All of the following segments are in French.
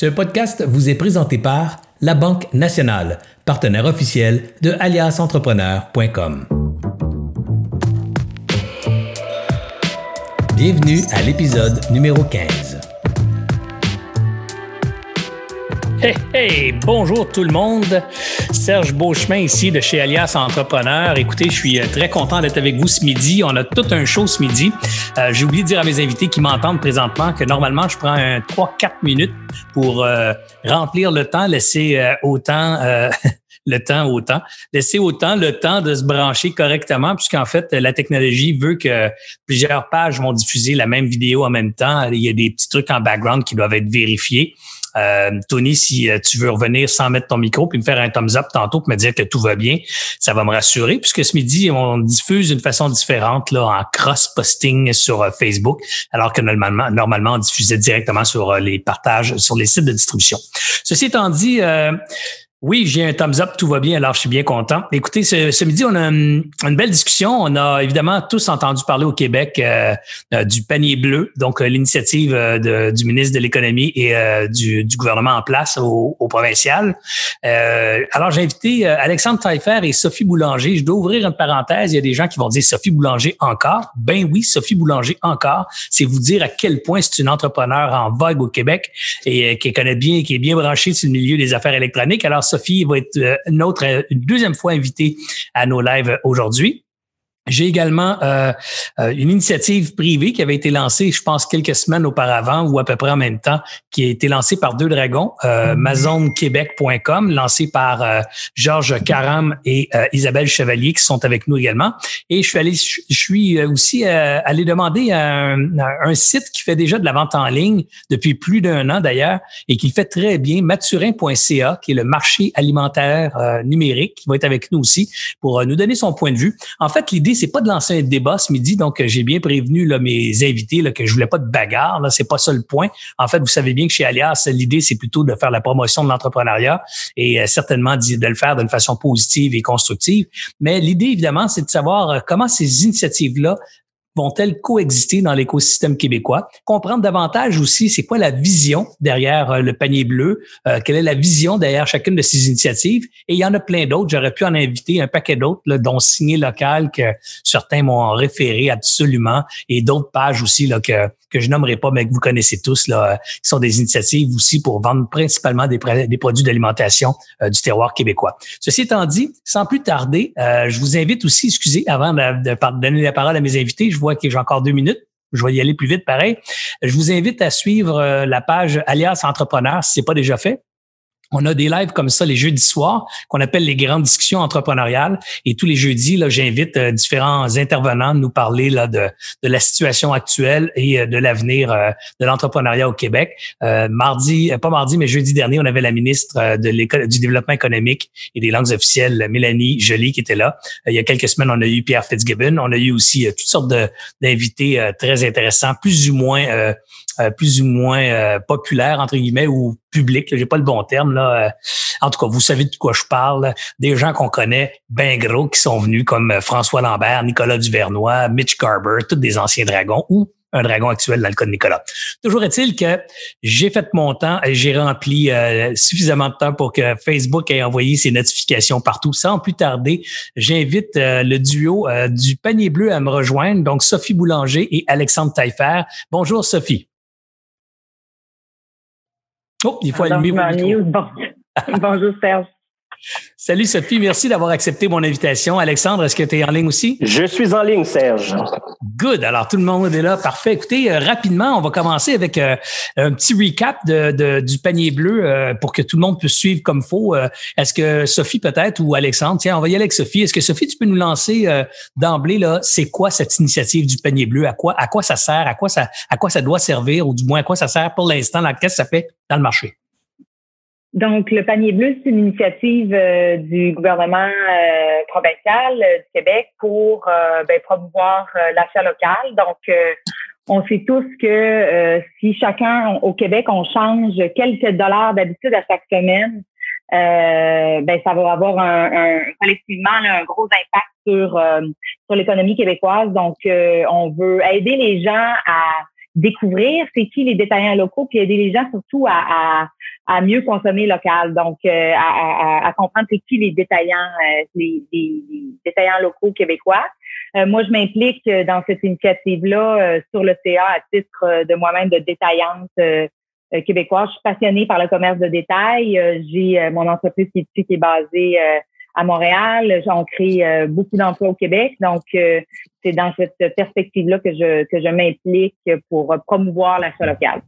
Ce podcast vous est présenté par La Banque Nationale, partenaire officiel de aliasentrepreneur.com. Bienvenue à l'épisode numéro 15. Hey, hey, bonjour tout le monde. Serge Beauchemin ici de chez Alias Entrepreneur. Écoutez, je suis euh, très content d'être avec vous ce midi. On a tout un show ce midi. Euh, J'ai oublié de dire à mes invités qui m'entendent présentement que normalement, je prends un 3-4 minutes pour euh, remplir le temps, laisser autant le temps au temps. Laisser autant le temps de se brancher correctement, puisqu'en fait, la technologie veut que plusieurs pages vont diffuser la même vidéo en même temps. Il y a des petits trucs en background qui doivent être vérifiés. Euh, Tony, si euh, tu veux revenir sans mettre ton micro puis me faire un thumbs up tantôt pour me dire que tout va bien, ça va me rassurer puisque ce midi, on diffuse d'une façon différente là, en cross-posting sur euh, Facebook, alors que normalement, normalement, on diffusait directement sur les partages, sur les sites de distribution. Ceci étant dit, oui, j'ai un thumbs up, tout va bien, alors je suis bien content. Écoutez, ce, midi, on a une, belle discussion. On a évidemment tous entendu parler au Québec euh, euh, du panier bleu, donc euh, l'initiative du ministre de l'Économie et du, gouvernement en place au, provincial. alors, j'ai invité Alexandre Taillefer et Sophie Boulanger. Je dois ouvrir une parenthèse. Il y a des gens qui vont dire Sophie Boulanger encore. Ben oui, Sophie Boulanger encore. C'est vous dire à quel point c'est une entrepreneur en vogue au Québec et qui connaît bien, qui est bien branchée sur le milieu des affaires électroniques. Alors, Sophie va être euh, euh, une deuxième fois invitée à nos lives aujourd'hui. J'ai également euh, euh, une initiative privée qui avait été lancée, je pense, quelques semaines auparavant ou à peu près en même temps, qui a été lancée par deux dragons, euh, mhm. mazonequebec.com, lancée par euh, Georges Caram et Isabelle Chevalier, qui sont avec nous également. Et je suis allé, je suis aussi allé demander à un, un, site qui fait déjà de la vente en ligne depuis plus d'un an d'ailleurs et qui fait très bien, maturin.ca, qui est le marché alimentaire numérique, qui va être avec nous aussi pour nous donner son point de vue. En fait, l'idée c'est pas de lancer un débat ce midi, donc euh, j'ai bien prévenu là, mes invités que je voulais pas de bagarre. Là, c'est pas ça le point. En fait, vous savez bien que chez Alias, l'idée c'est plutôt de faire la promotion de l'entrepreneuriat et euh, certainement de le faire d'une façon positive et constructive. Mais l'idée évidemment, c'est de savoir euh, comment ces initiatives-là vont-elles coexister dans l'écosystème québécois? Comprendre davantage aussi c'est quoi la vision derrière euh, le panier bleu, euh, quelle est la vision derrière chacune de ces initiatives? Et il y en a plein d'autres. J'aurais pu en inviter un paquet d'autres, dont Signé Local, que certains m'ont référé absolument, et d'autres pages aussi là, que, que je nommerai pas, mais que vous connaissez tous, là, qui sont des initiatives aussi pour vendre principalement des, des produits d'alimentation euh, du terroir québécois. Ceci étant dit, sans plus tarder, je vous invite aussi, excusez, avant de, de donner la parole à mes invités, vois que j'ai encore deux minutes. Je vais y aller plus vite, pareil. Je vous invite à suivre euh, la page Alias Entrepreneur si ce n'est pas déjà fait. On a des lives comme ça les jeudis soirs qu'on appelle les grandes discussions entrepreneuriales. Et tous les jeudis, là, j'invite euh, différents intervenants à nous parler là, de, de la situation actuelle et euh, de l'avenir euh, de l'entrepreneuriat au Québec. mardi, pas mardi, mais jeudi dernier, on avait la ministre de du développement économique et des langues officielles, Mélanie Joly, qui était là. il y a quelques semaines, on a eu Pierre Fitzgibbon. On a eu aussi toutes sortes d'invités très intéressants, plus ou moins euh, plus ou moins euh, populaire entre guillemets ou public, j'ai pas le bon terme là. Euh, en tout cas, vous savez de quoi je parle. Des gens qu'on connaît, ben gros, qui sont venus comme François Lambert, Nicolas Duvernois, Mitch Garber, tous des anciens dragons ou un dragon actuel dans le cas de Nicolas. Toujours est-il que j'ai fait mon temps et j'ai rempli suffisamment de temps pour que Facebook ait envoyé ses notifications partout. Sans plus tarder, j'invite le duo du panier bleu à me rejoindre, donc Sophie Boulanger et Alexandre Taillefer. Bonjour Sophie. Oh, il faut allumer Bonjour Serge. Salut Sophie, merci d'avoir accepté mon invitation. Alexandre, est-ce que tu es en ligne aussi? Je suis en ligne, Serge. Good. Alors, tout le monde est là. Parfait. Écoutez, euh, rapidement, on va commencer avec euh, un petit recap de, du panier bleu euh, pour que tout le monde puisse suivre comme faut. est-ce que Sophie peut-être ou Alexandre? Tiens, on va y aller avec Sophie. Est-ce que Sophie, tu peux nous lancer d'emblée, là, c'est quoi cette initiative du panier bleu? À quoi, à quoi ça sert? À quoi ça, à quoi ça doit servir? Ou du moins, à quoi ça sert pour l'instant? Qu'est-ce que ça fait dans le marché? Donc, le panier bleu, c'est une initiative euh, du gouvernement euh, provincial euh, du Québec pour ben, promouvoir l'achat local. Donc, on sait tous que si chacun au Québec, on change quelques dollars d'habitude à chaque semaine, ben ça va avoir un, un collectivement un gros impact sur sur l'économie québécoise. Donc, on veut aider les gens à découvrir c'est qui les détaillants locaux, puis aider les gens surtout à, à, mieux consommer local. Donc, euh, à, à, comprendre c'est qui les détaillants, euh, les, détaillants locaux québécois. Euh, moi, je m'implique dans cette initiative-là sur le CA à titre de moi-même de détaillante québécoise. Je suis passionnée par le commerce de détail. J'ai mon entreprise qui, qui est basée à Montréal. On crée beaucoup d'emplois au Québec. Donc, c'est dans cette perspective-là que je, que je m'implique pour promouvoir l'achat local.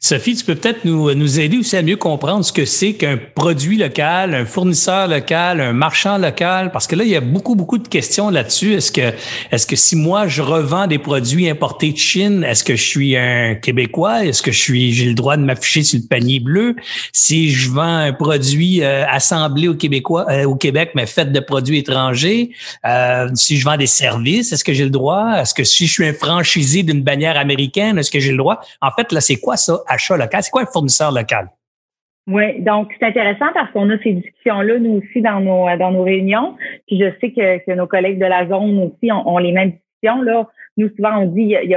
Sophie, tu peux peut-être nous, nous aider aussi à mieux comprendre ce que c'est qu'un produit local, un fournisseur local, un marchand local, parce que là, il y a beaucoup, beaucoup de questions là-dessus. Est-ce que, est-ce que si moi, je revends des produits importés de Chine, est-ce que je suis un Québécois? Est-ce que j'ai le droit de m'afficher sur le panier bleu? Si je vends un produit euh, assemblé euh, au Québec, mais fait de produits étrangers, euh, si je vends des services, est-ce que j'ai le droit? Est-ce que si je suis un franchisé d'une bannière américaine, est-ce que j'ai le droit? En fait, là, c'est quoi ça? Achat local? C'est quoi un fournisseur local? Oui, donc c'est intéressant parce qu'on a ces discussions-là, nous aussi, dans nos dans nos réunions. Puis je sais que, nos collègues de la zone aussi ont, les mêmes discussions. Là. Nous, souvent, on dit il y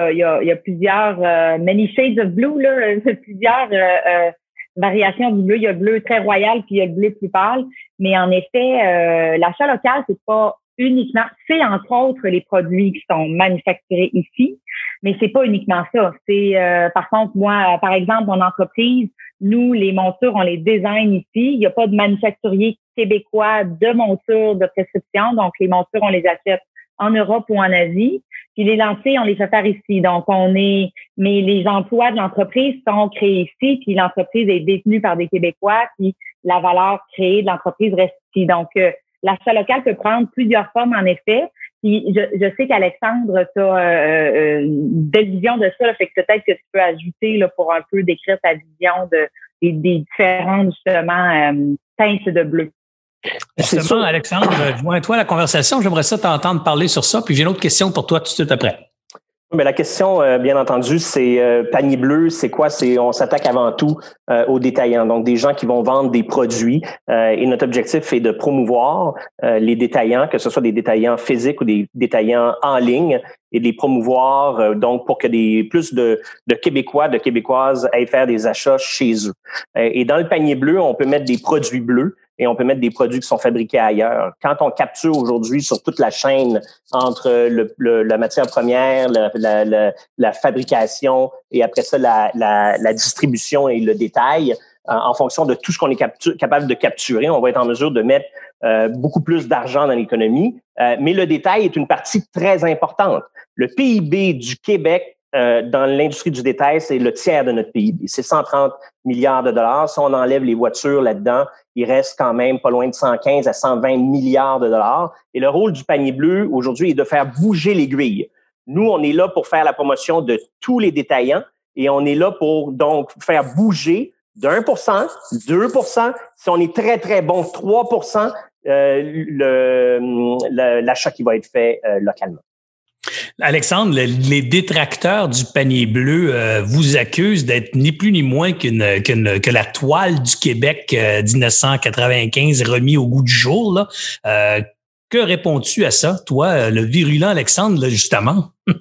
a, plusieurs euh, many shades of blue, là, plusieurs euh, euh, variations du bleu. Il y a le bleu très royal, puis il y a le bleu plus pâle. Mais en effet, l'achat local, c'est pas uniquement, c'est entre autres les produits qui sont manufacturés ici, mais c'est pas uniquement ça. C'est euh, par contre moi, par exemple, mon entreprise, nous les montures, on les design ici. Il n'y a pas de manufacturier québécois de montures de prescription, donc les montures on les achète en Europe ou en Asie. Puis les lentilles, on les fait faire ici. Donc, on est, mais les emplois de l'entreprise sont créés ici, puis l'entreprise est détenue par des Québécois, puis la valeur créée de l'entreprise reste ici. Donc, euh, l'achat local peut prendre plusieurs formes, en effet. Puis je, je sais qu'Alexandre, tu as euh, euh, une belle vision de ça, fait que peut-être que tu peux ajouter là, pour un peu décrire ta vision de, des, différentes, justement, euh, teintes de bleu. Justement, Alexandre, joins-toi à la conversation. J'aimerais ça t'entendre parler sur ça. Puis j'ai une autre question pour toi tout de suite après. Mais la question, euh, bien entendu, c'est euh, panier bleu, c'est quoi? C'est on s'attaque avant tout euh, aux détaillants, donc des gens qui vont vendre des produits. et notre objectif est de promouvoir les détaillants, que ce soit des détaillants physiques ou des détaillants en ligne, et de les promouvoir donc pour que des plus de, de Québécois, de Québécoises aillent faire des achats chez eux. et dans le panier bleu, on peut mettre des produits bleus et on peut mettre des produits qui sont fabriqués ailleurs. Quand on capture aujourd'hui sur toute la chaîne entre le, la matière première, la, la, la, fabrication et après ça la, la distribution et le détail, euh, en fonction de tout ce qu'on est capable de capturer, on va être en mesure de mettre euh, beaucoup plus d'argent dans l'économie. Euh, mais le détail est une partie très importante. Le PIB du Québec euh, dans l'industrie du détail, c'est le tiers de notre PIB. C'est 130 milliards de dollars. Si on enlève les voitures là-dedans, il reste quand même pas loin de 115 à 120 milliards de dollars. Et le rôle du panier bleu aujourd'hui est de faire bouger l'aiguille. Nous, on est là pour faire la promotion de tous les détaillants et on est là pour donc faire bouger d'un deux pour cent, si on est très, très bon, 3 euh, l'achat qui va être fait euh, localement. Alexandre, les détracteurs du panier bleu euh, vous accusent d'être ni plus ni moins qu'une, que la toile du Québec 1995 euh, remis au goût du jour. Euh, que réponds-tu à ça, toi, le virulent Alexandre, justement?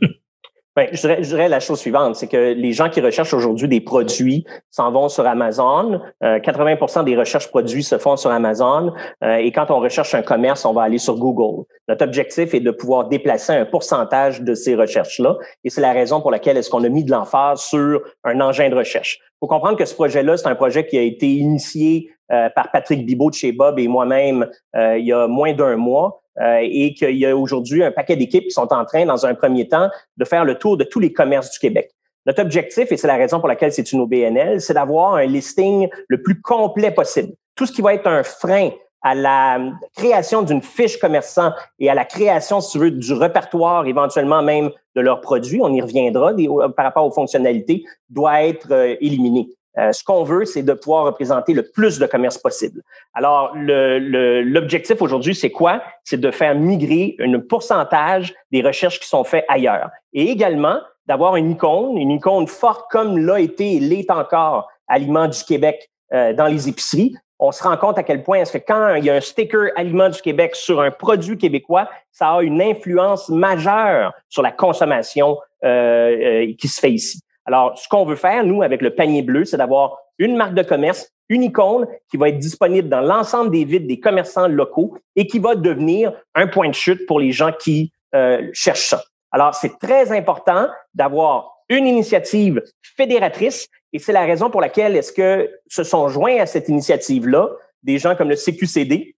Ben, je, dirais, je, dirais, la chose suivante, c'est que les gens qui recherchent aujourd'hui des produits s'en vont sur Amazon. 80% euh, des recherches produits se font sur Amazon. Euh, et quand on recherche un commerce, on va aller sur Google. Notre objectif est de pouvoir déplacer un pourcentage de ces recherches-là. Et c'est la raison pour laquelle est-ce qu'on a mis de l'emphase sur un engin de recherche. Il faut comprendre que ce projet-là, c'est un projet qui a été initié euh, par Patrick Bibot de chez Bob et moi-même il y a moins d'un mois. Euh, et qu'il y a aujourd'hui un paquet d'équipes qui sont en train, dans un premier temps, de faire le tour de tous les commerces du Québec. Notre objectif, et c'est la raison pour laquelle c'est une OBNL, c'est d'avoir un listing le plus complet possible. Tout ce qui va être un frein à la création d'une fiche commerçant et à la création, si tu veux, du répertoire, éventuellement même de leurs produits, on y reviendra par rapport aux fonctionnalités, doit être euh, éliminé. Euh, ce qu'on veut, c'est de pouvoir représenter le plus de commerce possible. Alors, l'objectif le, aujourd'hui, c'est quoi? C'est de faire migrer un pourcentage des recherches qui sont faites ailleurs. Et également, d'avoir une icône, une icône forte comme l'a été et l'est encore Aliments du Québec euh, dans les épiceries, on se rend compte à quel point est-ce que quand il y a un sticker Aliments du Québec sur un produit québécois, ça a une influence majeure sur la consommation euh, euh, qui se fait ici. Alors, ce qu'on veut faire, nous, avec le panier bleu, c'est d'avoir une marque de commerce, une icône qui va être disponible dans l'ensemble des villes des commerçants locaux et qui va devenir un point de chute pour les gens qui euh, cherchent ça. Alors, c'est très important d'avoir une initiative fédératrice et c'est la raison pour laquelle est-ce que se sont joints à cette initiative-là des gens comme le CQCD,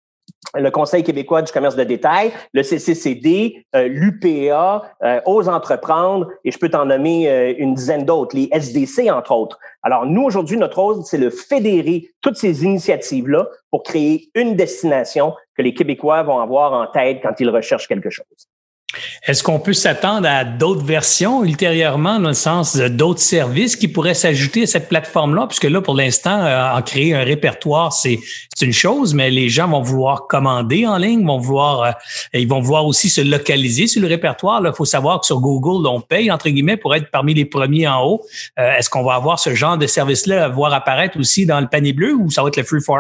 le Conseil québécois du commerce de détail, le CCCD, euh, l'UPA, euh, Ose entreprendre, et je peux t'en nommer euh, une dizaine d'autres, les SDC entre autres. Alors nous, aujourd'hui, notre rôle, c'est de fédérer toutes ces initiatives-là pour créer une destination que les Québécois vont avoir en tête quand ils recherchent quelque chose. Est-ce qu'on peut s'attendre à d'autres versions ultérieurement, dans le sens d'autres services qui pourraient s'ajouter à cette plateforme-là? Puisque là, pour l'instant, euh, en créer un répertoire, c'est une chose, mais les gens vont vouloir commander en ligne, vont vouloir, euh, ils vont vouloir aussi se localiser sur le répertoire. Il faut savoir que sur Google, on paye, entre guillemets, pour être parmi les premiers en haut. Euh, est-ce qu'on va avoir ce genre de service-là à voir apparaître aussi dans le panier bleu ou ça va être le free for?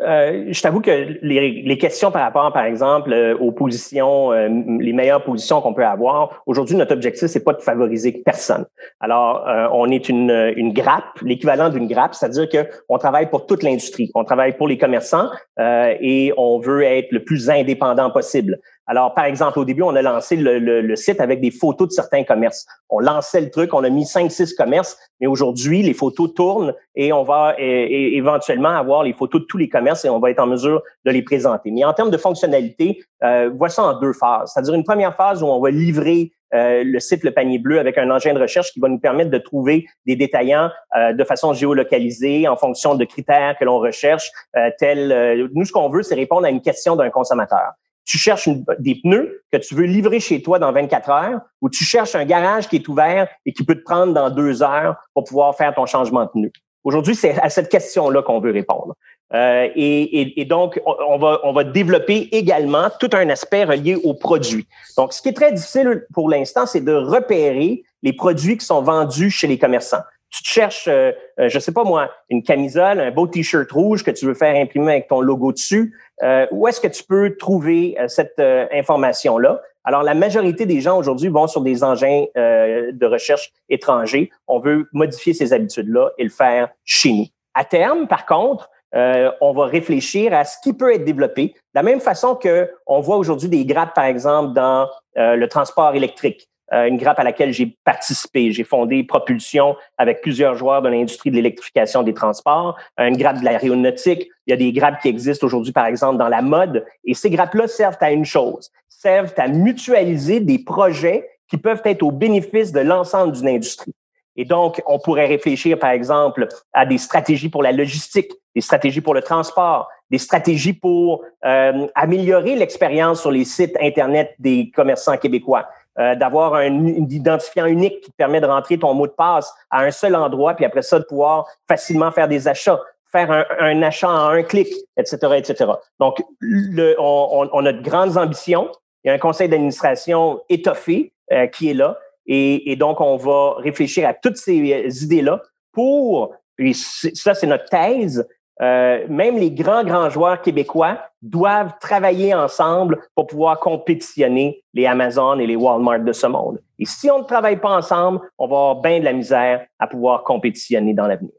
Euh, je t'avoue que les, les, questions par rapport, par exemple, euh, aux positions, euh, les meilleures positions qu'on peut avoir, aujourd'hui, notre objectif, c'est pas de favoriser personne. Alors, on est une, une grappe, l'équivalent d'une grappe, c'est-à-dire qu'on travaille pour toute l'industrie. On travaille pour les commerçants et on veut être le plus indépendant possible. Alors, par exemple, au début, on a lancé le, site avec des photos de certains commerces. On lançait le truc, on a mis cinq, six commerces, mais aujourd'hui, les photos tournent et on va éventuellement avoir les photos de tous les commerces et on va être en mesure de les présenter. Mais en termes de fonctionnalité, euh, voici en deux phases. C'est-à-dire une première phase où on va livrer euh, le site Le Panier Bleu avec un engin de recherche qui va nous permettre de trouver des détaillants euh, de façon géolocalisée en fonction de critères que l'on recherche. Euh, tel, nous, ce qu'on veut, c'est répondre à une question d'un consommateur tu cherches des pneus que tu veux livrer chez toi dans 24 heures ou tu cherches un garage qui est ouvert et qui peut te prendre dans deux heures pour pouvoir faire ton changement de pneu? Aujourd'hui, c'est à cette question-là qu'on veut répondre. Euh, et, et, donc, on va, on va développer également tout un aspect relié aux produits. Donc, ce qui est très difficile pour l'instant, c'est de repérer les produits qui sont vendus chez les commerçants tu te cherches, euh, euh, je sais pas moi, une camisole, un beau t-shirt rouge que tu veux faire imprimer avec ton logo dessus, euh, où est-ce que tu peux trouver cette information-là? Alors, la majorité des gens aujourd'hui vont sur des engins de recherche étrangers. On veut modifier ces habitudes-là et le faire chez nous. À terme, par contre, on va réfléchir à ce qui peut être développé. De la même façon que on voit aujourd'hui des grappes, par exemple, dans le transport électrique. Euh, une grappe à laquelle j'ai participé. J'ai fondé Propulsion avec plusieurs joueurs de l'industrie de l'électrification des transports, une grappe de l'aéronautique. Il y a des grappes qui existent aujourd'hui, par exemple, dans la mode. Et ces grappes-là servent à une chose, servent à mutualiser des projets qui peuvent être au bénéfice de l'ensemble d'une industrie. Et donc, on pourrait réfléchir, par exemple, à des stratégies pour la logistique, des stratégies pour le transport, des stratégies pour euh, améliorer l'expérience sur les sites Internet des commerçants québécois, euh, d'avoir un, identifiant unique qui te permet de rentrer ton mot de passe à un seul endroit, puis après ça, de pouvoir facilement faire des achats, faire un, achat en un clic, etc., etc. Donc, le, on, a de grandes ambitions. Il y a un conseil d'administration étoffé euh, qui est là. Et, et, donc, on va réfléchir à toutes ces idées-là pour, et ça, c'est notre thèse, euh, même les grands, grands joueurs québécois doivent travailler ensemble pour pouvoir compétitionner les Amazon et les Walmart de ce monde. Et si on ne travaille pas ensemble, on va avoir bien de la misère à pouvoir compétitionner dans l'avenir.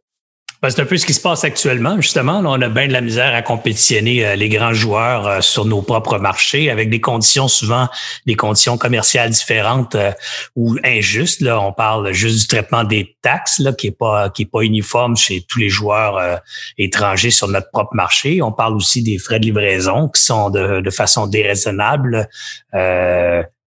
Ben, c'est un peu ce qui se passe actuellement, justement. on a bien de la misère à compétitionner euh, les grands joueurs euh, sur nos propres marchés avec des conditions souvent, des conditions commerciales différentes euh, ou injustes. Là, on parle juste du traitement des taxes, là, qui est pas pas uniforme chez tous les joueurs étrangers sur notre propre marché. On parle aussi des frais de livraison qui sont de, de façon déraisonnable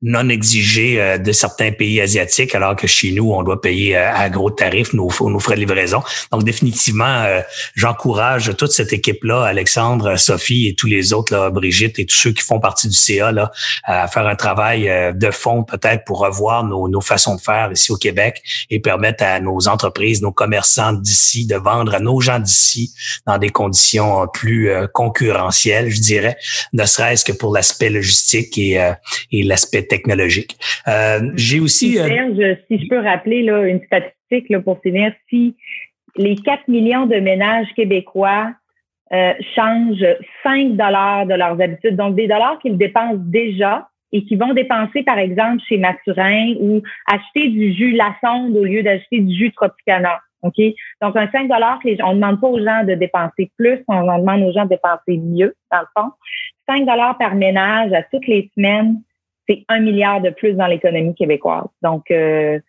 non exigés euh, de certains pays asiatiques, alors que chez nous, on doit payer euh, à gros tarifs nos, nos frais de livraison. Donc, définitivement, euh, j'encourage toute cette équipe-là, Alexandre, Sophie et tous les autres, là, Brigitte et tous ceux qui font partie du CA, là, à faire un travail de fond peut-être pour revoir nos, façons de faire ici au Québec et permettre à nos entreprises, nos commerçants d'ici de vendre à nos gens d'ici dans des conditions plus concurrentielles, je dirais, ne serait-ce que pour l'aspect logistique et, et l'aspect technologique. Euh, j'ai aussi... Euh, si je peux rappeler là, une statistique là, pour finir, si les 4 millions de ménages québécois euh, changent 5 dollars de leurs habitudes, donc des dollars qu'ils dépensent déjà et qui vont dépenser, par exemple, chez Maturin ou acheter du jus La Sonde au lieu d'acheter du jus Tropicana. OK? Donc, un 5 que les, on ne demande pas aux gens de dépenser plus, on demande aux gens de dépenser mieux, dans le fond. 5 par ménage à toutes les semaines, c'est un milliard de plus dans l'économie québécoise. Donc, euh,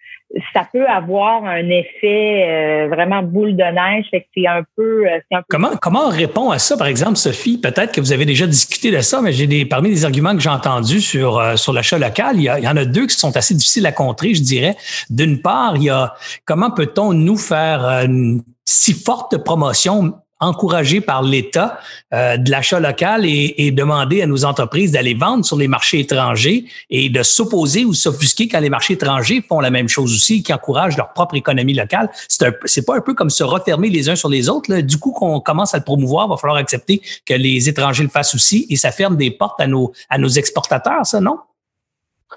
ça peut avoir un effet euh, vraiment boule de neige. Fait que c'est un peu. Euh, un peu comment, comment on répond à ça, par exemple, Sophie? Peut-être que vous avez déjà discuté de ça, mais j'ai des, parmi les arguments que j'ai entendus sur, sur l'achat local, il y, il y en a deux qui sont assez difficiles à contrer, je dirais. D'une part, il y a comment peut-on nous faire une si forte promotion encouragé par l'État euh, de l'achat local et, et, demander à nos entreprises d'aller vendre sur les marchés étrangers et de s'opposer ou s'offusquer quand les marchés étrangers font la même chose aussi, qui encouragent leur propre économie locale. C'est pas un peu comme se refermer les uns sur les autres. Là. Du coup, qu'on commence à le promouvoir, il va falloir accepter que les étrangers le fassent aussi et ça ferme des portes à nos, à nos exportateurs, ça, non?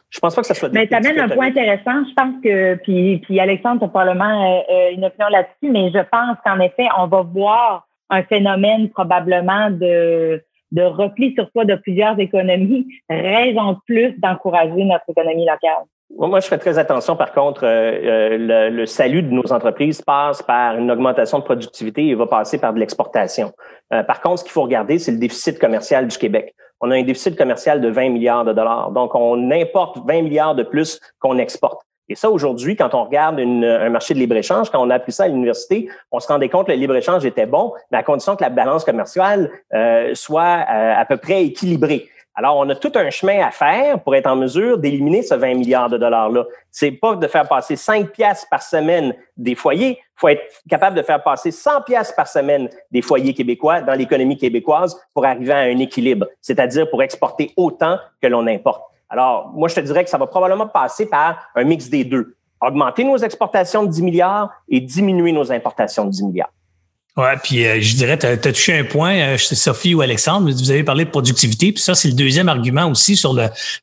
Je pense pas que ça soit. Mais ça amène un point intéressant. Je pense que puis, puis Alexandre, tu as probablement euh, euh, une opinion là-dessus, mais je pense qu'en effet, on va voir un phénomène probablement de, repli sur soi de plusieurs économies, raison de plus d'encourager notre économie locale. Moi, je ferais très attention, par contre, euh, euh, le, salut de nos entreprises passe par une augmentation de productivité et va passer par de l'exportation. Euh, par contre, ce qu'il faut regarder, c'est le déficit commercial du Québec. On a un déficit commercial de 20 milliards de dollars. Donc, on importe 20 milliards de plus qu'on exporte. Et ça, aujourd'hui, quand on regarde un marché de libre-échange, quand on a appris ça à l'université, on se rendait compte que le libre-échange était bon, mais à condition que la balance commerciale euh, soit euh, à peu près équilibrée. Alors, on a tout un chemin à faire pour être en mesure d'éliminer ce 20 milliards de dollars-là. C'est pas de faire passer 5 piastres par semaine des foyers. Il faut être capable de faire passer 100 piastres par semaine des foyers québécois dans l'économie québécoise pour arriver à un équilibre, c'est-à-dire pour exporter autant que l'on importe. Alors, moi, je te dirais que ça va probablement passer par un mix des deux. Augmenter nos exportations de 10 milliards et diminuer nos importations de 10 milliards. Ouais, puis euh, je dirais, tu as, touché un point, euh, Sophie ou Alexandre, vous avez parlé de productivité, puis ça, c'est le deuxième argument aussi sur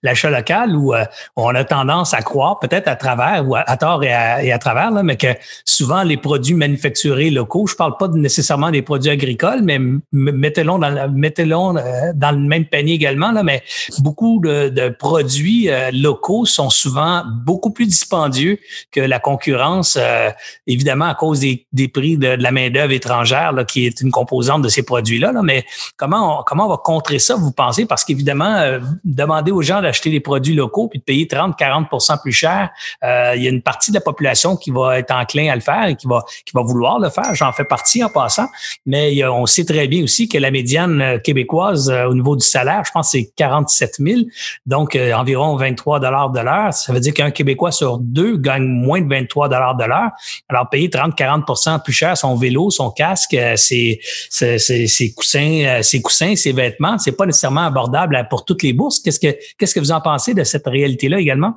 l'achat local où euh, on a tendance à croire, peut-être à travers ou à, tort et à, travers, là, mais que souvent les produits manufacturés locaux, je parle pas nécessairement des produits agricoles, mais mettez-les dans, mettez dans le même panier également, là, mais beaucoup de, de produits locaux sont souvent beaucoup plus dispendieux que la concurrence, évidemment à cause des, des prix de, de la main-d'œuvre étrangère qui est une composante de ces produits-là. Mais comment on, comment on va contrer ça, vous pensez? Parce qu'évidemment, euh, demander aux gens d'acheter des produits locaux puis de payer 30-40% plus cher, euh, il y a une partie de la population qui va être enclin à le faire et qui va, qui va vouloir le faire. J'en fais partie en passant. Mais on sait très bien aussi que la médiane euh, québécoise au niveau du salaire, je pense c'est 47 000, donc environ 23 dollars de l'heure. Ça veut dire qu'un Québécois sur deux gagne moins de 23 dollars de l'heure. Alors payer 30-40% plus cher son vélo, son casque, euh, ses, ses, coussins, euh, ses coussins, ses vêtements, c'est pas nécessairement abordable pour toutes les bourses. Qu'est-ce que qu'est-ce que vous en pensez de cette réalité-là également?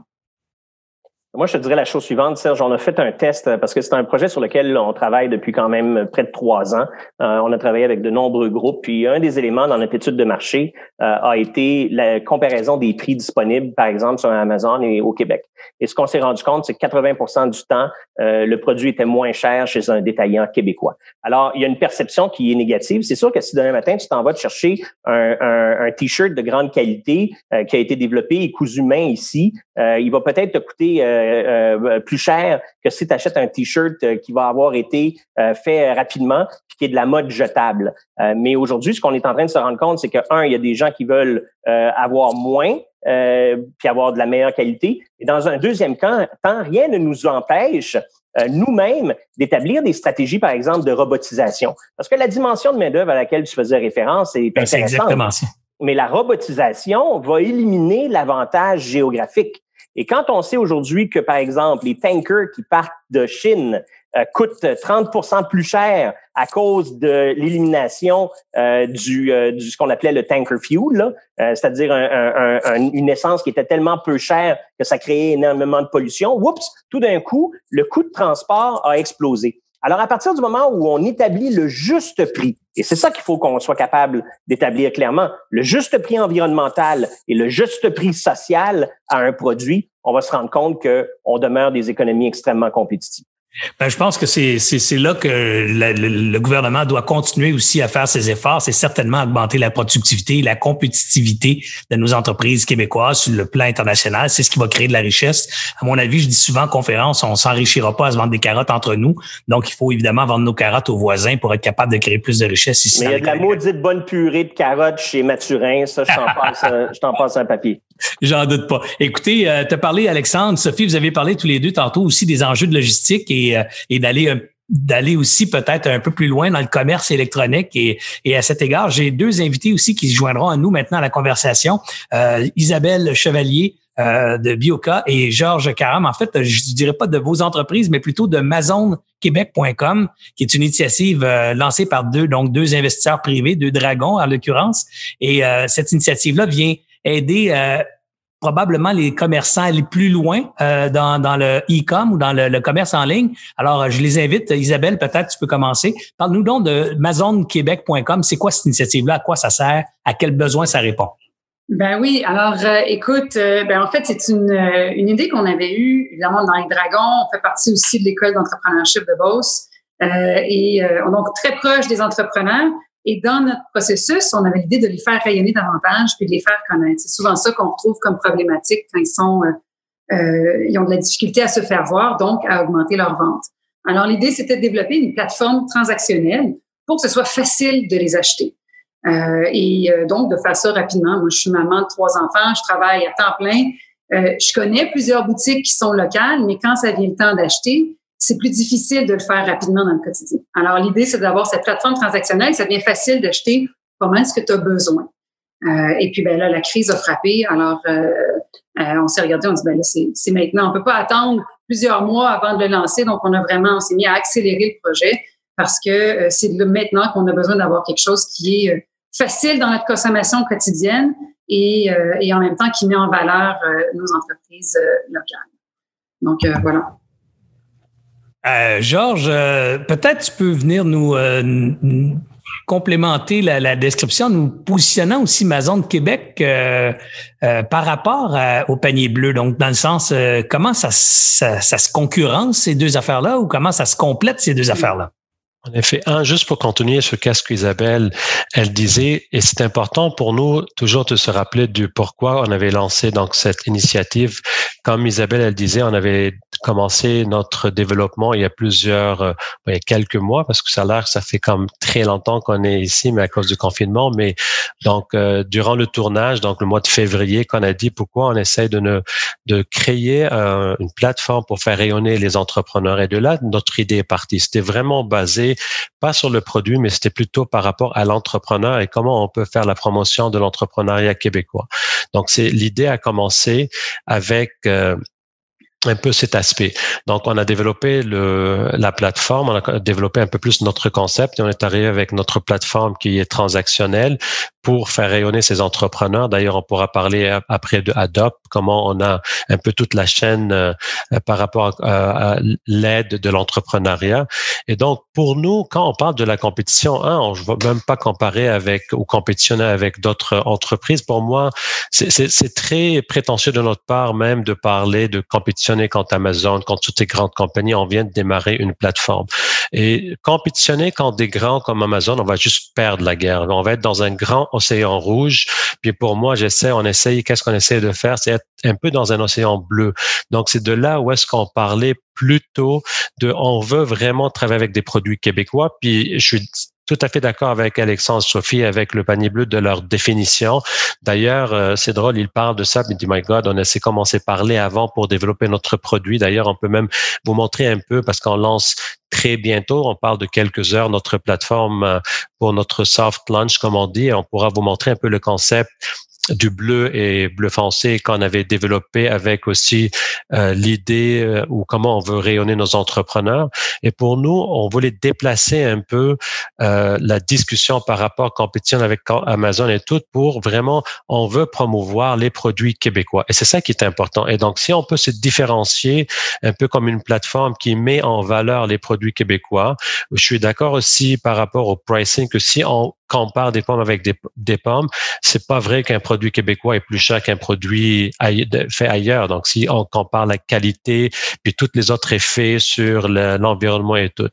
Moi, je te dirais la chose suivante, Serge. On a fait un test euh, parce que c'est un projet sur lequel on travaille depuis quand même près de trois ans. Euh, on a travaillé avec de nombreux groupes. Puis un des éléments dans notre étude de marché euh, a été la comparaison des prix disponibles, par exemple, sur Amazon et au Québec. Et ce qu'on s'est rendu compte, c'est que 80% du temps, le produit était moins cher chez un détaillant québécois. Alors, il y a une perception qui est négative. C'est sûr que si demain matin, tu t'en vas chercher un, un, un T-shirt de grande qualité qui a été développé et cousu main ici, il va peut-être te coûter euh, euh, plus cher que si tu achètes un T-shirt euh, qui va avoir été fait rapidement puis qui est de la mode jetable. mais aujourd'hui, ce qu'on est en train de se rendre compte, c'est que, un, il y a des gens qui veulent avoir moins, puis avoir de la meilleure qualité. Et dans un deuxième temps, tant rien ne nous empêche nous-mêmes d'établir des stratégies, par exemple, de robotisation. Parce que la dimension de main-d'œuvre à laquelle tu faisais référence est ben, intéressante. Exactement Mais la robotisation va éliminer l'avantage géographique. Et quand on sait aujourd'hui que, par exemple, les tankers qui partent de Chine euh, coûtent 30% plus cher à cause de l'élimination euh, du, euh, du, ce qu'on appelait le tanker fuel, c'est-à-dire une essence qui était tellement peu chère que ça créait énormément de pollution. Oups, tout d'un coup, le coût de transport a explosé. Alors, à partir du moment où on établit le juste prix, et c'est ça qu'il faut qu'on soit capable d'établir clairement, le juste prix environnemental et le juste prix social à un produit, on va se rendre compte qu'on demeure des économies extrêmement compétitives. Ben, je pense que c'est là que le, gouvernement doit continuer aussi à faire ses efforts. C'est certainement augmenter la productivité, la compétitivité de nos entreprises québécoises sur le plan international. C'est ce qui va créer de la richesse. À mon avis, je dis souvent en conférence, on s'enrichira pas à se vendre des carottes entre nous. Donc, il faut évidemment vendre nos carottes aux voisins pour être capable de créer plus de richesse ici. Mais il y a de la maudite bonne purée de carottes chez Mathurin. Ça, je t'en passe, je t'en passe un papier. J'en doute pas. Écoutez, euh, tu as parlé, Alexandre, Sophie, vous avez parlé tous les deux tantôt aussi des enjeux de logistique et, euh, et d'aller d'aller aussi peut-être un peu plus loin dans le commerce électronique. Et, et à cet égard, j'ai deux invités aussi qui se joindront à nous maintenant à la conversation. Euh, Isabelle Chevalier euh, de Bioca et Georges Caram. En fait, je dirais pas de vos entreprises, mais plutôt de MazonQuébec.com, qui est une initiative euh, lancée par deux, donc deux investisseurs privés, deux dragons en l'occurrence. Et cette initiative-là vient aider euh, probablement les commerçants les plus loin euh, dans, le e-com ou dans le, commerce en ligne. Alors, je les invite. Isabelle, peut-être tu peux commencer. Parle-nous donc de MazonQuébec.com. C'est quoi cette initiative-là? À quoi ça sert? À quel besoin ça répond? Ben oui, alors euh, écoute, ben en fait, c'est une, idée qu'on avait eue, évidemment, dans les Dragons. On fait partie aussi de l'école d'entrepreneurship de Beauce. et donc très proche des entrepreneurs. Et dans notre processus, on avait l'idée de les faire rayonner davantage puis de les faire connaître. C'est souvent ça qu'on retrouve comme problématique quand ils sont, euh, euh, ils ont de la difficulté à se faire voir, donc à augmenter leur vente. Alors l'idée, c'était de développer une plateforme transactionnelle pour que ce soit facile de les acheter. Euh, et euh, donc de faire ça rapidement. Moi, je suis maman de trois enfants, je travaille à temps plein. Euh, je connais plusieurs boutiques qui sont locales, mais quand ça vient le temps d'acheter, c'est plus difficile de le faire rapidement dans le quotidien. Alors, l'idée, c'est d'avoir cette plateforme transactionnelle. Ça devient facile d'acheter comment est-ce que tu as besoin. Euh, et puis, ben là, la crise a frappé. Alors, euh, euh, on s'est regardé, on dit, ben là, c'est maintenant. On peut pas attendre plusieurs mois avant de le lancer. Donc, on a vraiment, on s'est mis à accélérer le projet parce que c'est maintenant qu'on a besoin d'avoir quelque chose qui est facile dans notre consommation quotidienne et, et en même temps qui met en valeur nos entreprises locales. Donc, voilà. Euh, Georges, euh, peut-être tu peux venir nous, euh, complémenter la, description, nous positionnant aussi Maison de Québec par rapport au panier bleu. Donc, dans le sens, comment ça, ça, ça, se concurrence ces deux affaires-là ou comment ça se complète ces deux affaires-là? En effet, un, juste pour continuer ce casque Isabelle, elle disait, et c'est important pour nous toujours de se rappeler du pourquoi on avait lancé donc cette initiative. Comme Isabelle, elle disait, on avait commencé notre développement il y a plusieurs, euh, il y a quelques mois, parce que ça a l'air ça fait comme très longtemps qu'on est ici, mais à cause du confinement. Mais donc, euh, durant le tournage, donc le mois de février, qu'on a dit pourquoi on essaie de ne, de créer euh, une plateforme pour faire rayonner les entrepreneurs. Et de là, notre idée est partie. C'était vraiment basé pas sur le produit, mais c'était plutôt par rapport à l'entrepreneur et comment on peut faire la promotion de l'entrepreneuriat québécois. Donc, c'est l'idée a commencé avec euh, un peu cet aspect. Donc, on a développé la plateforme, on a développé un peu plus notre concept et on est arrivé avec notre plateforme qui est transactionnelle pour faire rayonner ces entrepreneurs. D'ailleurs, on pourra parler après de Adopt, comment on a un peu toute la chaîne euh, par rapport à, l'aide de l'entrepreneuriat. Et donc, pour nous, quand on parle de la compétition, hein, on ne va même pas comparer avec ou compétitionner avec d'autres entreprises. Pour moi, c'est très prétentieux de notre part même de parler de compétitionner contre Amazon, contre toutes ces grandes compagnies. On vient de démarrer une plateforme. Et compétitionner contre des grands comme Amazon, on va juste perdre la guerre. On va être dans un grand océan rouge. Puis pour moi, j'essaie, on essaye, qu'est-ce qu'on essaie de faire? C'est être un peu dans un océan bleu. Donc, c'est de là où est-ce qu'on parlait plutôt de, on veut vraiment travailler avec des produits québécois. Puis je suis tout à fait d'accord avec Alexandre Sophie avec le panier bleu de leur définition. D'ailleurs, euh, c'est drôle, il parle de ça, il dit, my God, on a commencé à parler avant pour développer notre produit. D'ailleurs, on peut même vous montrer un peu parce qu'on lance très bientôt, on parle de quelques heures, notre plateforme euh, pour notre soft launch, comme on dit, on pourra vous montrer un peu le concept du bleu et bleu foncé qu'on avait développé avec aussi euh, l'idée euh, ou comment on veut rayonner nos entrepreneurs. Et pour nous, on voulait déplacer un peu euh, la discussion par rapport à compétition avec Amazon et tout pour vraiment, on veut promouvoir les produits québécois. Et c'est ça qui est important. Et donc, si on peut se différencier un peu comme une plateforme qui met en valeur les produits québécois, je suis d'accord aussi par rapport au pricing que si on compare des pommes avec des, des pommes, c'est pas vrai qu'un produit québécois est plus cher qu'un produit fait ailleurs. Donc, si on compare la qualité puis tous les autres effets sur l'environnement et tout.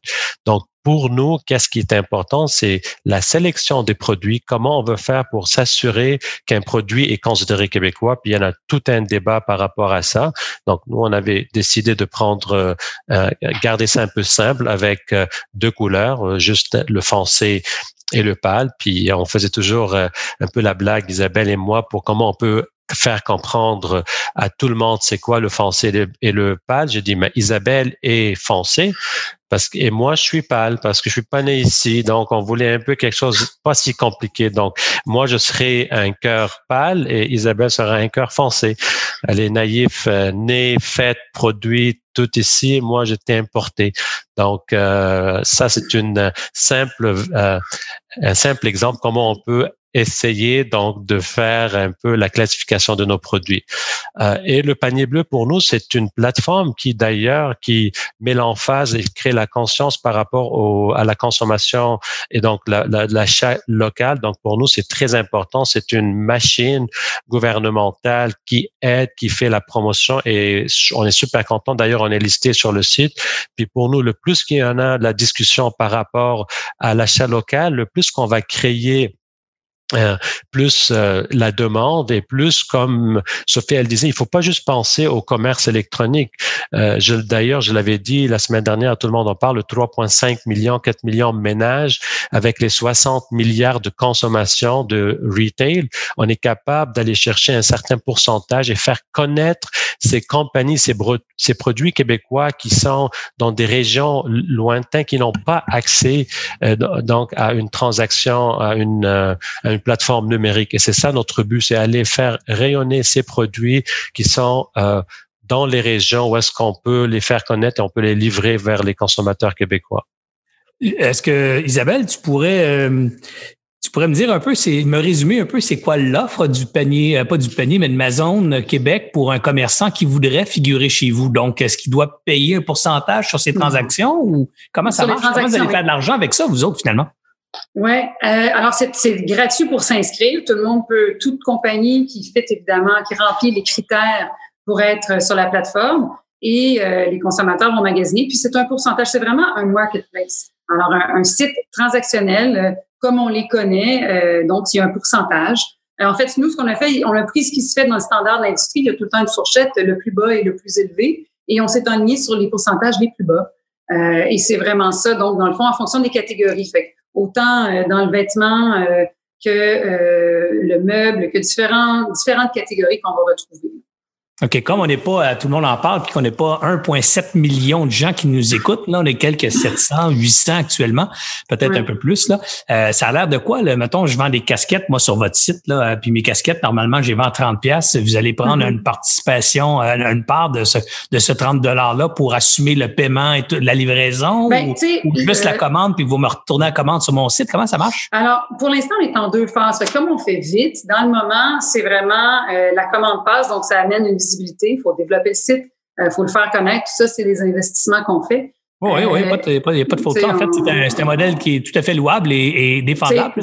Donc, pour nous, qu'est-ce qui est important, c'est la sélection des produits, comment on veut faire pour s'assurer qu'un produit est considéré québécois. Puis il y en a tout un débat par rapport à ça. Donc nous, on avait décidé de prendre, euh, euh garder ça un peu simple avec euh, deux couleurs, euh, juste le foncé et le pâle. Puis on faisait toujours un peu la blague, Isabelle et moi, pour comment on peut faire comprendre à tout le monde c'est quoi le foncé et le, pâle. J'ai dit, mais Isabelle est foncé parce que, et moi, je suis pâle parce que je suis pas né ici. Donc, on voulait un peu quelque chose pas si compliqué. Donc, moi, je serais un cœur pâle et Isabelle sera un cœur foncé. Elle est naïf, euh, née, faite, produit, tout ici. Moi, j'étais importé. Donc, euh, ça, c'est une simple, euh, un simple exemple comment on peut essayer donc de faire un peu la classification de nos produits. Euh, et le panier bleu pour nous, c'est une plateforme qui d'ailleurs qui met l'emphase et crée la conscience par rapport au, à la consommation et donc l'achat local. Donc pour nous, c'est très important. C'est une machine gouvernementale qui aide, qui fait la promotion et on est super content. D'ailleurs, on est listé sur le site. Puis pour nous, le plus qu'il y en a de la discussion par rapport à l'achat local, le qu'on va créer euh, plus euh, la demande et plus comme Sophie elle disait, il faut pas juste penser au commerce électronique. Euh, D'ailleurs, je l'avais dit la semaine dernière, tout le monde en parle, 3,5 millions, 4 millions de ménages avec les 60 milliards de consommation de retail, on est capable d'aller chercher un certain pourcentage et faire connaître ces compagnies, ces, produits québécois qui sont dans des régions lointaines qui n'ont pas accès donc à une transaction, à une, à une plateforme numérique. Et c'est ça notre but, c'est aller faire rayonner ces produits qui sont euh, dans les régions où est-ce qu'on peut les faire connaître et on peut les livrer vers les consommateurs québécois. Est-ce que Isabelle, tu pourrais euh, tu pourrais me dire un peu, c'est me résumer un peu, c'est quoi l'offre du panier, euh, pas du panier, mais de Amazon Québec pour un commerçant qui voudrait figurer chez vous? Donc, est-ce qu'il doit payer un pourcentage sur ses mmh. transactions ou comment ça marche? Comment vous allez faire de l'argent avec ça, vous autres, finalement? Oui, euh, alors c'est gratuit pour s'inscrire. Tout le monde peut, toute compagnie qui fait évidemment, qui remplit les critères pour être sur la plateforme et euh, les consommateurs vont magasiner. Puis c'est un pourcentage, c'est vraiment un marketplace. Alors un, site transactionnel euh, comme on les connaît, donc il y a un pourcentage. en fait, nous, ce qu'on a fait, on a pris ce qui se fait dans le standard de l'industrie. Il y a tout le temps une fourchette, le plus bas et le plus élevé, et on s'est aligné sur les pourcentages les plus bas. et c'est vraiment ça. Donc, dans le fond, en fonction des catégories. Fait autant euh, dans le vêtement euh, que euh, le meuble, que différentes catégories qu'on va retrouver. OK, comme on n'est pas, tout le monde en parle, puis qu'on n'est pas 1,7 million de gens qui nous écoutent, là, on est quelques 700, 800 actuellement, peut-être un peu plus, là. Euh, ça a l'air de quoi, là? Mettons, je vends des casquettes, moi, sur votre site, là, puis mes casquettes, normalement, j'ai vends 30 pièces. Vous allez prendre mm-hmm. une participation, euh, une part de ce, de ce 30 $-là pour assumer le paiement et la livraison? Ben, ou, juste la commande, puis vous me retournez la commande sur mon site? Comment ça marche? Alors, pour l'instant, on est en deux phases. comme on fait vite, dans le moment, c'est vraiment euh, la commande passe, donc ça amène une il faut développer le site, il euh, faut le faire connaître. Tout ça, c'est des investissements qu'on fait. oui, oui, il n'y a pas de photo. En fait, c'est un, modèle qui est tout à fait louable et, défendable.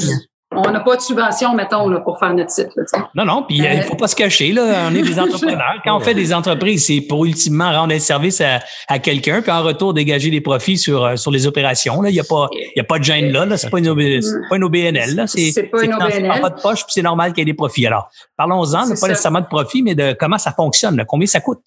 On n'a pas de subvention, mettons, là, pour faire notre site. non, non, puis euh, il ne faut pas se cacher. Là. On est des entrepreneurs. Quand on fait des entreprises, c'est pour ultimement rendre un service à, quelqu'un, puis en retour, dégager des profits sur, euh, sur les opérations. Il n'y a, pas, a pas de gêne là. Ce n'est pas, une OBNL. C'est pas une OBNL. pas de poche, puis c'est normal qu'il y ait des profits. Alors, parlons-en, pas nécessairement de profit, mais de comment ça fonctionne, combien ça coûte?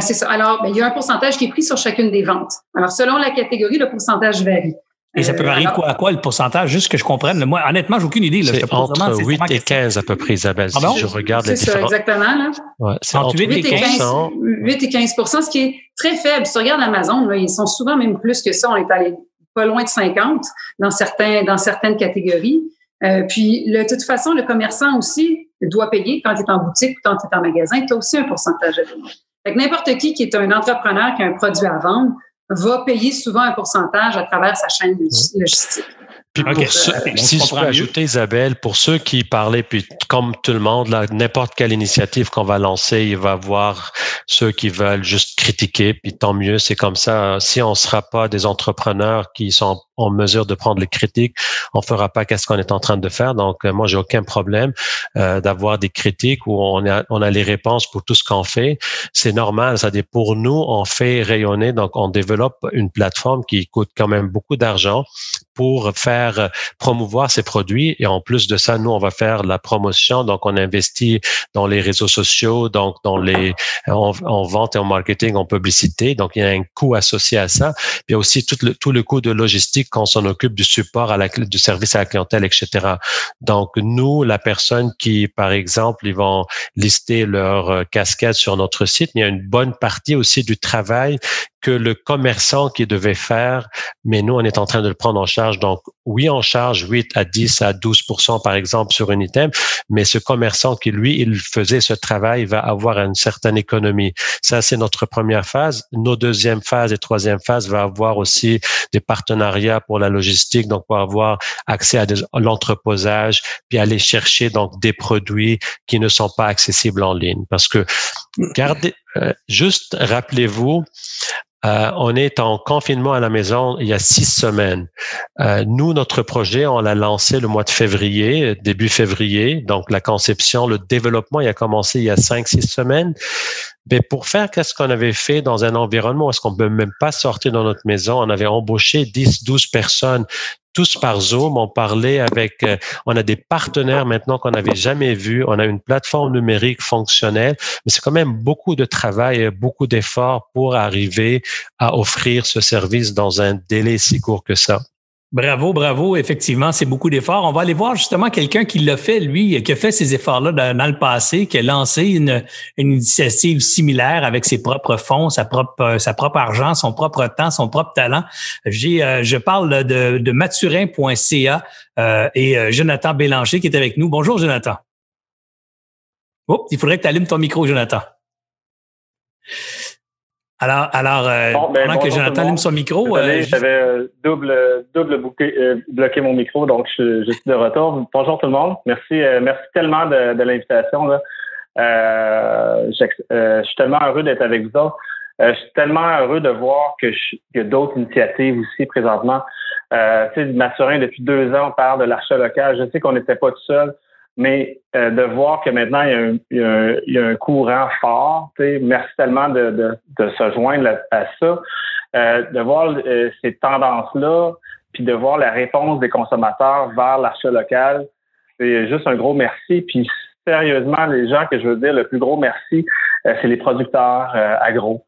c'est ça. Alors, ben, il y a un pourcentage qui est pris sur chacune des ventes. Alors, selon la catégorie, le pourcentage varie. Et ça peut varier de quoi à quoi le pourcentage, juste que je comprenne. Moi, honnêtement, j'ai aucune idée. C'est entre 8 et 15 à peu près, Isabelle, si je regarde les différents. C'est ça, exactement. Ouais, c'est entre 8, et 15. 8 et 15% ce qui est très faible. Si tu regardes Amazon, là, ils sont souvent même plus que ça. On est allé pas loin de 50 dans, certains, dans certaines catégories. Euh, puis, de toute façon, le commerçant aussi doit payer quand tu es en boutique ou quand tu es en magasin. Tu as aussi un pourcentage à donner. Fait n'importe qui qui est un entrepreneur qui a un produit à vendre va payer souvent un pourcentage à travers sa chaîne logistique. Puis pour ceux, si je peux ajouter, Isabelle, pour ceux qui parlaient, puis comme tout le monde, n'importe quelle initiative qu'on va lancer, il va y avoir ceux qui veulent juste critiquer, puis tant mieux, c'est comme ça. Si on ne sera pas des entrepreneurs qui sont en mesure de prendre les critiques, on fera pas qu'est-ce qu'on est en train de faire. Donc, euh, moi, j'ai aucun problème euh, d'avoir des critiques où on a, on a les réponses pour tout ce qu'on fait. C'est normal, ça dit pour nous, on fait rayonner, donc on développe une plateforme qui coûte quand même beaucoup d'argent pour faire promouvoir ces produits. Et en plus de ça, nous, on va faire la promotion. Donc, on investit dans les réseaux sociaux, donc dans les en, vente et en marketing, en publicité. Donc, il y a un coût associé à ça. Puis aussi tout le, tout le coût de logistique quand on s'en occupe du support à la, du service à la clientèle, etc. Donc, nous, la personne qui, par exemple, ils vont lister leur euh, casquette sur notre site, il y a une bonne partie aussi du travail que le commerçant qui devait faire, mais nous, on est en train de le prendre en Donc, oui, on charge 8 à 10 à 12% par exemple, sur un item, mais ce commerçant qui, lui, il faisait ce travail va avoir une certaine économie. Ça, c'est notre première phase. Nos deuxième phase et troisième phase va avoir aussi des partenariats pour la logistique, donc pour avoir accès à, l'entreposage, puis aller chercher donc des produits qui ne sont pas accessibles en ligne. Parce que, gardez, euh, juste rappelez-vous, euh, on est en confinement à la maison il y a six semaines. Euh, nous, notre projet, on l'a lancé le mois de février, début février. Donc, la conception, le développement, il a commencé il y a cinq, six semaines. Mais pour faire qu'est-ce qu'on avait fait dans un environnement où est-ce qu'on peut même pas sortir dans notre maison, on avait embauché 10, 12 personnes tous par Zoom. On parlait avec, euh, on a des partenaires maintenant qu'on n'avait jamais vus. On a une plateforme numérique fonctionnelle, mais c'est quand même beaucoup de travail beaucoup d'efforts pour arriver à offrir ce service dans un délai si court que ça. Bravo, bravo. Effectivement, c'est beaucoup d'efforts. On va aller voir justement quelqu'un qui l'a fait, lui, qui a fait ces efforts-là dans, le passé, qui a lancé une, initiative similaire avec ses propres fonds, sa propre, sa propre argent, son propre temps, son propre talent. J'ai, euh, je parle de, de maturin.ca euh, et euh, Jonathan Bélanger qui est avec nous. Bonjour, Jonathan. Oh, il faudrait que tu allumes ton micro, Jonathan. Alors, alors euh, ben, pendant que Jonathan allume son micro. Euh, j'avais euh, double, double bloqué mon micro, donc je, suis de retour. Bonjour tout le monde. Merci, merci tellement de, l'invitation. je, suis tellement heureux d'être avec vous autres. je suis tellement heureux de voir que qu'il y a d'autres initiatives aussi présentement. Euh, tu sais, Mathurin, depuis deux ans, on parle de l'achat local. Je sais qu'on n'était pas tout seul mais euh, de voir que maintenant il y a un, il y a un, courant fort, merci tellement de, de, de, se joindre à ça, euh, de voir euh, ces tendances-là, puis de voir la réponse des consommateurs vers l'achat local, c'est juste un gros merci. Puis sérieusement, les gens que je veux dire le plus gros merci, c'est les producteurs agro.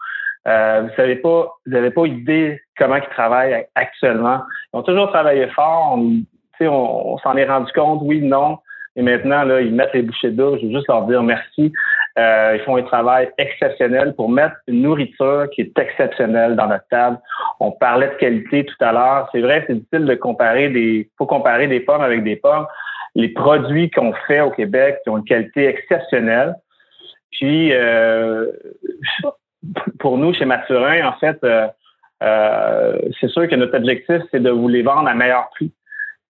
vous savez pas, vous n'avez pas idée comment ils travaillent actuellement. Ils ont toujours travaillé fort. On, on, on s'en est rendu compte, oui, non. Et maintenant, là, ils mettent les bouchées d'eau. Je veux juste leur dire merci. Euh, ils font un travail exceptionnel pour mettre une nourriture qui est exceptionnelle dans notre table. On parlait de qualité tout à l'heure. C'est vrai, c'est difficile de comparer des, faut comparer des pommes avec des pommes. Les produits qu'on fait au Québec ont une qualité exceptionnelle. Puis, euh, pour nous, chez Mathurin, en fait, euh, euh, c'est sûr que notre objectif, c'est de vous les vendre à meilleur prix.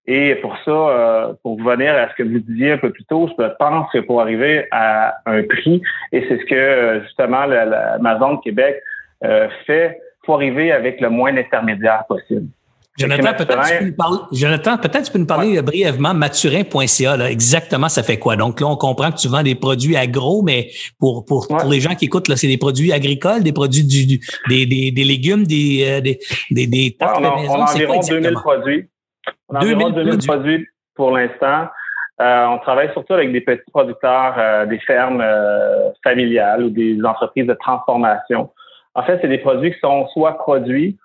Et pour ça, euh, pour revenir à ce que vous disiez un peu plus tôt, je pense que pour arriver à un prix, et c'est ce que justement l'Amazon de Québec euh, fait, faut arriver avec le moins d'intermédiaires possible. Jonathan, peut-être tu, peux nous parler, Jonathan, tu peux nous parler brièvement maturin.ca, exactement ça fait quoi? Donc là, on comprend que tu vends des produits agro, mais pour, pour, pour les gens qui écoutent, là, c'est des produits agricoles, des produits du, des, des, des légumes, des, euh, des, des, des tartes on, a, on a environ 2000 produits. On a environ 2000 produits pour l'instant. Euh, on travaille surtout avec des petits producteurs, euh, des fermes euh, familiales ou des entreprises de transformation. En fait, c'est des produits qui sont soit produits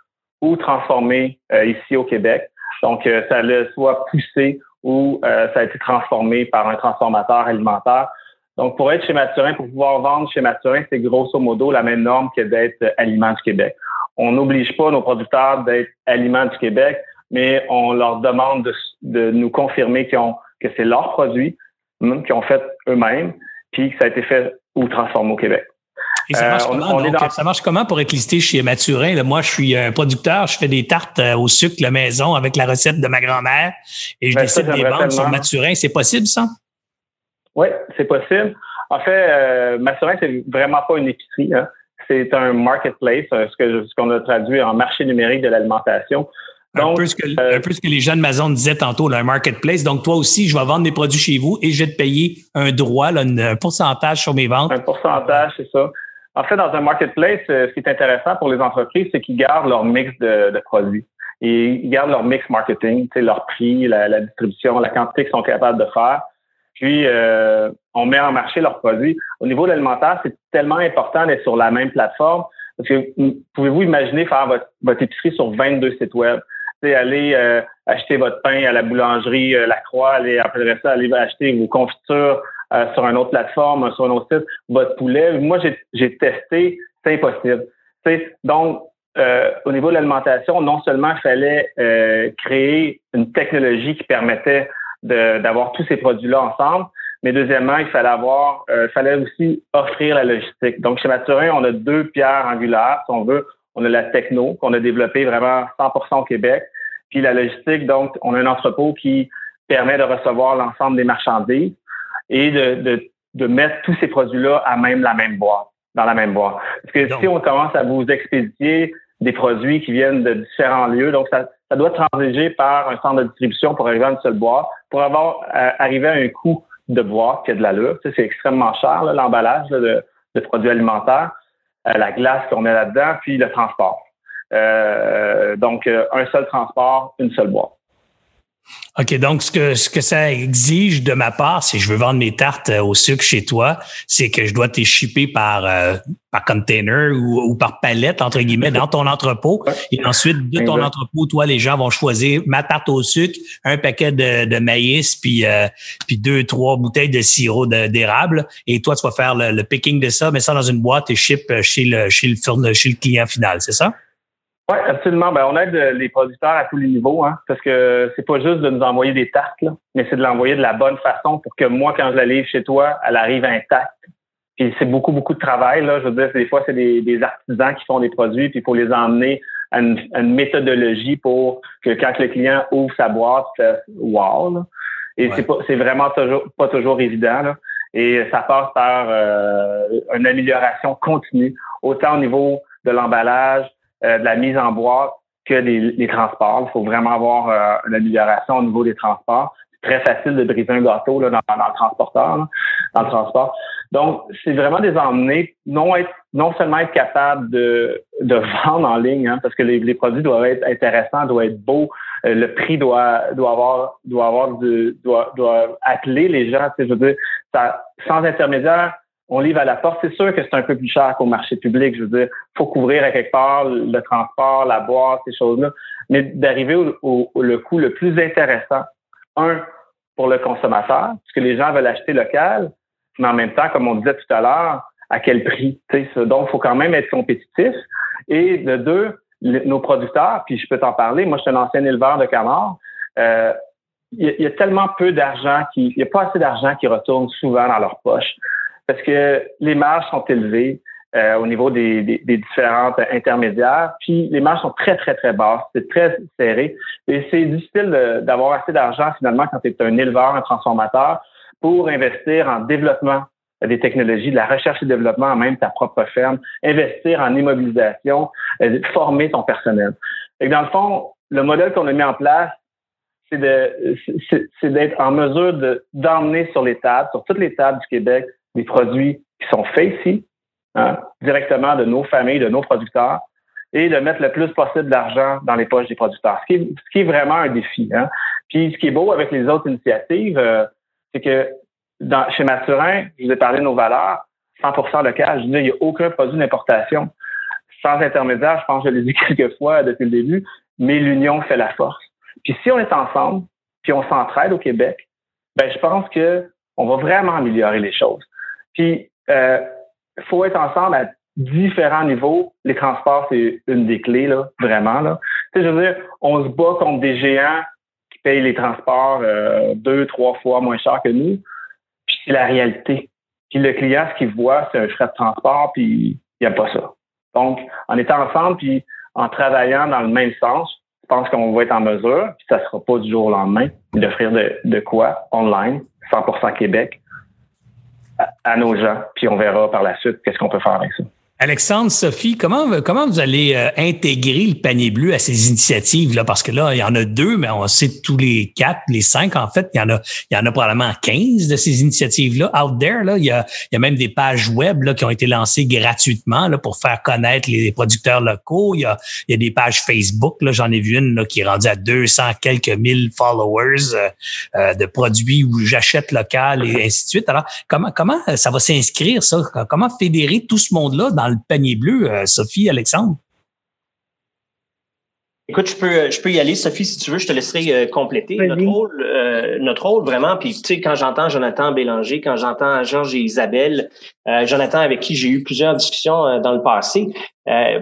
ou transformés ici au Québec. Donc, ça le soit poussé ou ça a été transformé par un transformateur alimentaire. Donc, pour être chez Maturin, pour pouvoir vendre chez Maturin, c'est grosso modo la même norme que d'être aliment du Québec. On n'oblige pas nos producteurs d'être aliments du Québec mais on leur demande de, de nous confirmer ont, que c'est leur produit, qu'ils ont fait eux-mêmes, puis que ça a été fait ou transformé au Québec. Et ça, marche comment, ça marche comment pour être listé chez Mathurin? moi, je suis un producteur, je fais des tartes au sucre la maison avec la recette de ma grand-mère et je ben, décide des vendre sur Mathurin. C'est possible, ça? Oui, c'est possible. En fait, euh, Mathurin, c'est vraiment pas une épicerie. Hein. C'est un marketplace, euh, ce qu'on a traduit en marché numérique de l'alimentation. Un peu, ce que, euh, un peu ce que les jeunes Amazon disaient tantôt, un marketplace. Donc, toi aussi, je vais vendre des produits chez vous et je vais te payer un droit, là, un pourcentage sur mes ventes. Un pourcentage, c'est ça. En fait, dans un marketplace, euh, ce qui est intéressant pour les entreprises, c'est qu'ils gardent leur mix de, de, produits. Et ils gardent leur mix marketing, leur prix, la, la, distribution, la quantité qu'ils sont capables de faire. Puis, euh, on met en marché leurs produits. Au niveau de l'alimentaire, c'est tellement important d'être sur la même plateforme. Parce que pouvez-vous imaginer faire votre, votre épicerie sur 22 sites web? Aller euh, acheter votre pain à la boulangerie euh, La Croix, aller après ça, aller acheter vos confitures euh, sur une autre plateforme, sur un autre site, votre poulet. Moi, j'ai testé, c'est impossible. donc, au niveau de l'alimentation, non seulement il fallait créer une technologie qui permettait d'avoir tous ces produits-là ensemble, mais deuxièmement, il fallait avoir, il fallait aussi offrir la logistique. Donc, chez Mathurin, on a deux pierres angulaires, si on veut. On a la techno qu'on a développée vraiment 100% au Québec. Puis la logistique, donc, on a un entrepôt qui permet de recevoir l'ensemble des marchandises et de, de, de mettre tous ces produits-là à même la même boîte, dans la même boîte. Parce que si on commence à vous expédier des produits qui viennent de différents lieux, donc ça, ça doit transiger par un centre de distribution pour arriver à une seule boîte, pour avoir euh, arrivé à un coût de boîte qui a de l'allure. c'est extrêmement cher, l'emballage de, de, produits alimentaires. Euh, la glace qu'on met là-dedans, puis le transport. Euh, donc, euh, un seul transport, une seule boîte. OK, donc ce que, ce que ça exige de ma part, si je veux vendre mes tartes au sucre chez toi, c'est que je dois te shipper par, par container ou, par palette, entre guillemets, dans ton entrepôt. Et ensuite, de ton entrepôt, toi, les gens vont choisir ma tarte au sucre, un paquet de, de maïs, puis, puis deux, trois bouteilles de sirop d'érable. Et toi, tu vas faire le, picking de ça, mais ça dans une boîte et ship chez le, chez le, chez le client final, c'est ça? Oui, absolument. Ben, on aide les producteurs à tous les niveaux, hein, parce que c'est pas juste de nous envoyer des tartes, là, mais c'est de l'envoyer de la bonne façon pour que moi, quand je la livre chez toi, elle arrive intacte. Puis c'est beaucoup, beaucoup de travail. Là. Je veux dire, des fois, c'est des, artisans qui font des produits, puis il faut les emmener à une, méthodologie pour que quand le client ouvre sa boîte, fait wow. Et c'est pas c'est vraiment toujours pas toujours évident. Là. Et ça passe par euh, une amélioration continue, autant au niveau de l'emballage, euh, de la mise en boîte que les, transports. Il faut vraiment avoir euh, une amélioration au niveau des transports. C'est très facile de briser un gâteau là, dans, le transporteur, dans le transport. Donc, c'est vraiment des emmener, non être, non seulement être capable de, de vendre en ligne, hein, parce que les, les, produits doivent être intéressants, doivent être beaux, euh, le prix doit, doit avoir, doit avoir doit, doit atteler les gens. Je veux dire, ça, sans intermédiaire, on livre à la porte. C'est sûr que c'est un peu plus cher qu'au marché public. Je veux dire, faut couvrir à quelque part le transport, la boîte, ces choses-là. Mais d'arriver au, le coût le plus intéressant, un, pour le consommateur, parce que les gens veulent acheter local, mais en même temps, comme on disait tout à l'heure, à quel prix. Donc, il faut quand même être compétitif. Et de deux, nos producteurs, puis je peux t'en parler, moi, je suis un ancien éleveur de canards. Euh, il y, a tellement peu d'argent qui, il n'y a pas assez d'argent qui retourne souvent dans leur poche parce que les marges sont élevées euh, au niveau des, des, des, différentes intermédiaires, puis les marges sont très, très, très basses. C'est très serré. Et c'est difficile d'avoir assez d'argent finalement quand tu es un éleveur, un transformateur, pour investir en développement des technologies, de la recherche et développement, même ta propre ferme, investir en immobilisation, euh, former ton personnel. Et dans le fond, le modèle qu'on a mis en place, c'est d'être en mesure d'emmener sur les tables, sur toutes les tables du Québec, produits qui sont faits ici, hein, directement de nos familles, de nos producteurs, et de mettre le plus possible d'argent dans les poches des producteurs, ce qui est, vraiment un défi. Hein. Puis ce qui est beau avec les autres initiatives, euh, c'est que chez Mathurin, je vous ai parlé de nos valeurs, 100 local. Je dis, il n'y a aucun produit d'importation. Sans intermédiaire, je pense que je l'ai dit quelques fois depuis le début, mais l'union fait la force. Puis si on est ensemble, puis on s'entraide au Québec, ben je pense que on va vraiment améliorer les choses. Puis, il euh, faut être ensemble à différents niveaux. Les transports, c'est une des clés, là, vraiment. Là. Tu sais, je veux dire, on se bat contre des géants qui payent les transports euh, deux, trois fois moins cher que nous. Puis c'est la réalité. Puis le client, ce qu'il voit, c'est un frais de transport, puis il a pas ça. Donc, en étant ensemble, puis en travaillant dans le même sens, je pense qu'on va être en mesure, puis ça sera pas du jour au lendemain, d'offrir de, de quoi online, 100% Québec, à nos gens, puis on verra par la suite qu'est-ce qu'on peut faire avec ça. Alexandre, Sophie, comment, comment vous allez euh, intégrer le panier bleu à ces initiatives-là? Parce que là, il y en a deux, mais on sait tous les quatre, les cinq, en fait, il y en a, il y en a probablement 15 de ces initiatives-là. Out there, là, il y a, même des pages web qui ont été lancées gratuitement pour faire connaître les producteurs locaux. Il y a, des pages Facebook, j'en ai vu une qui est rendue à 200 quelques mille followers euh, euh, de produits où j'achète local et ainsi de suite. Alors, comment, comment ça va s'inscrire, ça? Comment fédérer tout ce monde-là dans le panier bleu, euh, Sophie, Alexandre? Écoute, je peux, je peux y aller, Sophie, si tu veux, je te laisserai euh, compléter notre rôle, euh, notre rôle vraiment. Puis tu sais, quand j'entends Jonathan Bélanger, quand j'entends Georges et Isabelle, Jonathan avec qui j'ai eu plusieurs discussions dans le passé,